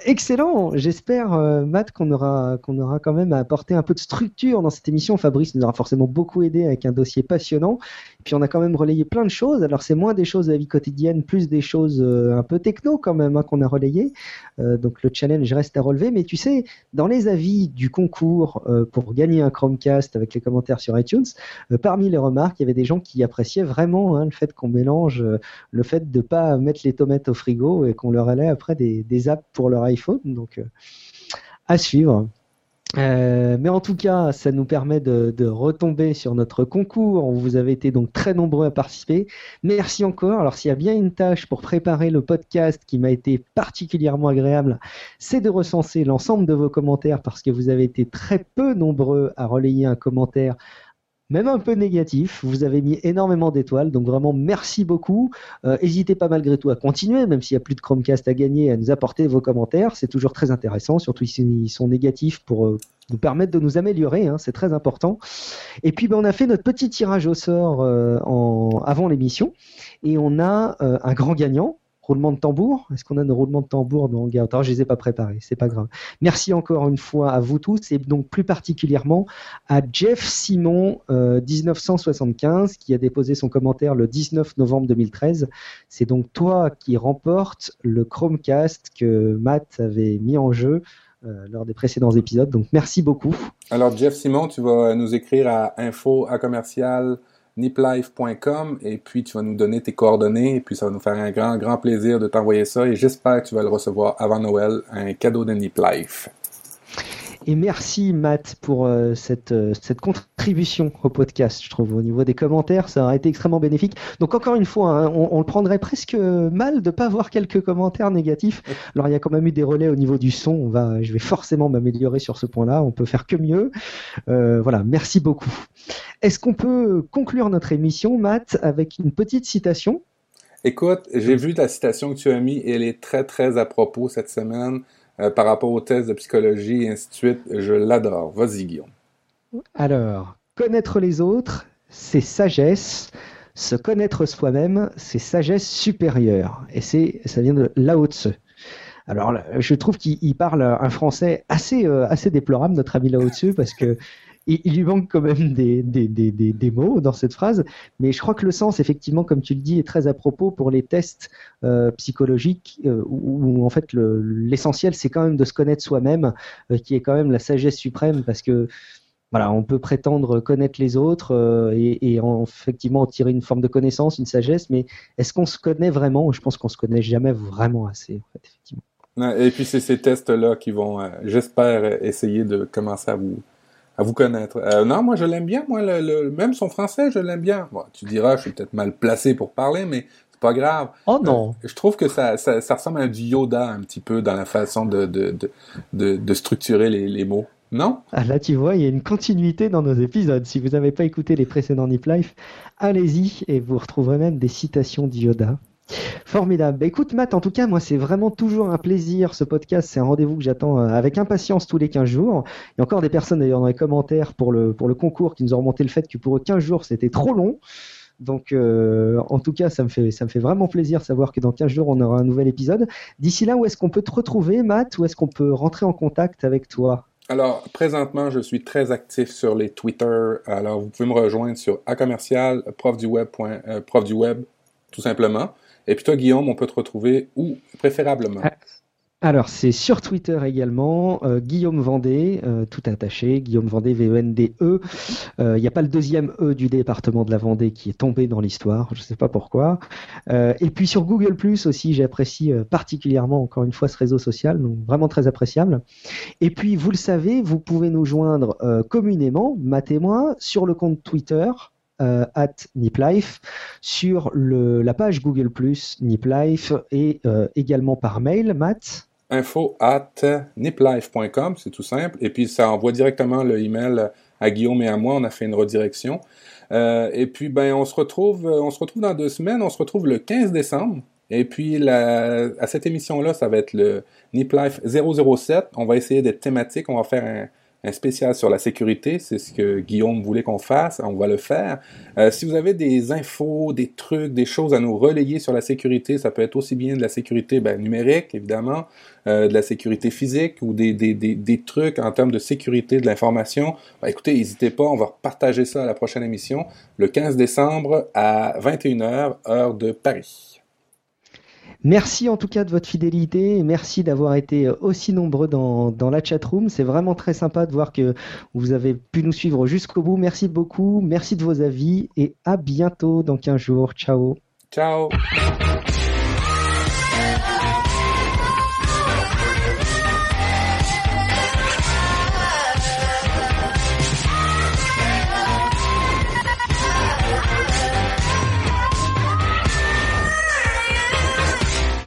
Excellent, j'espère euh, Matt qu'on aura aura quand même apporté un peu de structure dans cette émission. Fabrice nous aura forcément beaucoup aidé avec un dossier passionnant. Puis on a quand même relayé plein de choses. Alors c'est moins des choses de la vie quotidienne, plus des choses euh, un peu techno quand même hein, qu'on a relayé. donc le challenge reste à relever. Mais tu sais, dans les avis du concours pour gagner un Chromecast avec les commentaires sur iTunes, parmi les remarques, il y avait des gens qui appréciaient vraiment hein, le fait qu'on mélange le fait de pas mettre les tomates au frigo et qu'on leur allait après des, des apps pour leur iPhone. Donc, euh, à suivre. Euh, mais en tout cas, ça nous permet de, de, retomber sur notre concours. Vous avez été donc très nombreux à participer. Merci encore. Alors, s'il y a bien une tâche pour préparer le podcast qui m'a été particulièrement agréable, c'est de recenser l'ensemble de vos commentaires parce que vous avez été très peu nombreux à relayer un commentaire même un peu négatif. Vous avez mis énormément d'étoiles, donc vraiment merci beaucoup. Euh, n'hésitez pas malgré tout à continuer, même s'il n'y a plus de Chromecast à gagner, à nous apporter vos commentaires. C'est toujours très intéressant, surtout s'ils sont négatifs pour euh, nous permettre de nous améliorer. Hein, c'est très important. Et puis ben, on a fait notre petit tirage au sort euh, avant l'émission et on a un grand gagnant roulement de tambour? Est-ce qu'on a un roulement de tambour? Dans Hangout Alors, je les ai pas préparés, c'est pas grave. Merci encore une fois à vous tous et donc plus particulièrement à Jeff Simon 1975 euh, qui a déposé son commentaire le 19 novembre 2013. C'est donc toi qui remporte le Chromecast que Matt avait mis en jeu euh, lors des précédents épisodes. Donc merci beaucoup. Alors Jeff Simon, tu vas nous écrire à info à commercial niplife.com et puis tu vas nous donner tes coordonnées et puis ça va nous faire un grand, grand plaisir de t'envoyer ça et j'espère que tu vas le recevoir avant Noël, un cadeau de Niplife. Et merci Matt pour euh, cette, euh, cette contribution au podcast, je trouve. Au niveau des commentaires, ça a été extrêmement bénéfique. Donc encore une fois, hein, on, le prendrait presque mal de pas avoir quelques commentaires négatifs. Alors il y a quand même eu des relais au niveau du son. On va, je vais forcément m'améliorer sur ce point-là. On peut faire que mieux. Euh, voilà, merci beaucoup. Est-ce qu'on peut conclure notre émission, Matt, avec une petite citation? Écoute, j'ai vu la citation que tu as mis et elle est très très à propos cette semaine. Euh, par rapport aux tests de psychologie et ainsi de suite. Je l'adore. Vas-y, Guillaume. Alors, connaître les autres, c'est sagesse. Se connaître soi-même, c'est sagesse supérieure. Et c'est, ça vient de Lao Tse. Alors, je trouve qu'il parle un français assez, euh, assez déplorable, notre ami Lao Tse, parce que il, lui manque quand même des, des, des, des, mots dans cette phrase, mais je crois que le sens, effectivement, comme tu le dis, est très à propos pour les tests euh, psychologiques, euh, où, en fait l'essentiel, c'est quand même de se connaître soi-même, euh, qui est quand même la sagesse suprême, parce que voilà, on peut prétendre connaître les autres et, et en, effectivement en tirer une forme de connaissance, une sagesse, mais est-ce qu'on se connaît vraiment? Je pense qu'on se connaît jamais vraiment assez, en fait, effectivement. Et puis c'est ces tests-là qui vont, j'espère, essayer de commencer à vous à vous connaître. Euh, non, moi je l'aime bien, moi le, même son français, je l'aime bien. Bon, tu diras, je suis peut-être mal placé pour parler, mais c'est pas grave. Oh non. Euh, je trouve que ça, ça, ça, ressemble à du Yoda un petit peu dans la façon de, de, de, de, structurer les, les mots. Non? Ah, Là, tu vois, il y a une continuité dans nos épisodes. Si vous n'avez pas écouté les précédents Nip Life, allez-y et vous retrouverez même des citations d'Yoda. Formidable. Bah, écoute, Matt, en tout cas, moi, c'est vraiment toujours un plaisir. Ce podcast, c'est un rendez-vous que j'attends euh, avec impatience tous les 15 jours. Il y a encore des personnes, d'ailleurs, dans les commentaires pour le, pour le concours qui nous ont remonté le fait que pour eux, 15 jours, c'était trop long. Donc, euh, en tout cas, ça me, fait, ça me fait vraiment plaisir de savoir que dans 15 jours, on aura un nouvel épisode. D'ici là, où est-ce qu'on peut te retrouver, Matt? Où est-ce qu'on peut rentrer en contact avec toi? Alors, présentement, je suis très actif sur les Twitter. Alors, vous pouvez me rejoindre sur acommercial, euh, tout simplement. Et puis toi, Guillaume, on peut te retrouver où préférablement? Alors, c'est sur Twitter également, euh, Guillaume Vendée, euh, tout attaché, Guillaume Vendée, V-E-N-D-E. Euh, il n'y a pas le deuxième E du département de la Vendée qui est tombé dans l'histoire, je ne sais pas pourquoi. et puis sur Google Plus aussi, j'apprécie particulièrement, encore une fois, ce réseau social, donc vraiment très appréciable. Et puis, vous le savez, vous pouvez nous joindre communément, Matt et moi, sur le compte Twitter, euh, at NipLife sur la page Google NipLife et euh, également par mail, Matt? Info at niplife.com, c'est tout simple. Et puis ça envoie directement le email à Guillaume et à moi. On a fait une redirection. Euh, et puis ben on se retrouve, on se retrouve dans deux semaines. On se retrouve le 15 décembre. Et puis la, à cette émission-là, ça va être le NipLife 007. On va essayer d'être thématique. On va faire un, spécial sur la sécurité. C'est ce que Guillaume voulait qu'on fasse. On va le faire. Euh, si vous avez des infos, des trucs, des choses à nous relayer sur la sécurité, ça peut être aussi bien de la sécurité ben, numérique, évidemment, euh, de la sécurité physique ou des, des, des, des trucs en termes de sécurité de l'information. Ben, écoutez, n'hésitez pas. On va partager ça à la prochaine émission, le 15 décembre à 21h, heure de Paris. Merci en tout cas de votre fidélité merci d'avoir été euh, aussi nombreux dans, dans la chatroom. C'est vraiment très sympa de voir que vous avez pu nous suivre jusqu'au bout. Merci beaucoup, merci de vos avis et à bientôt dans 15 jours. Ciao. Ciao.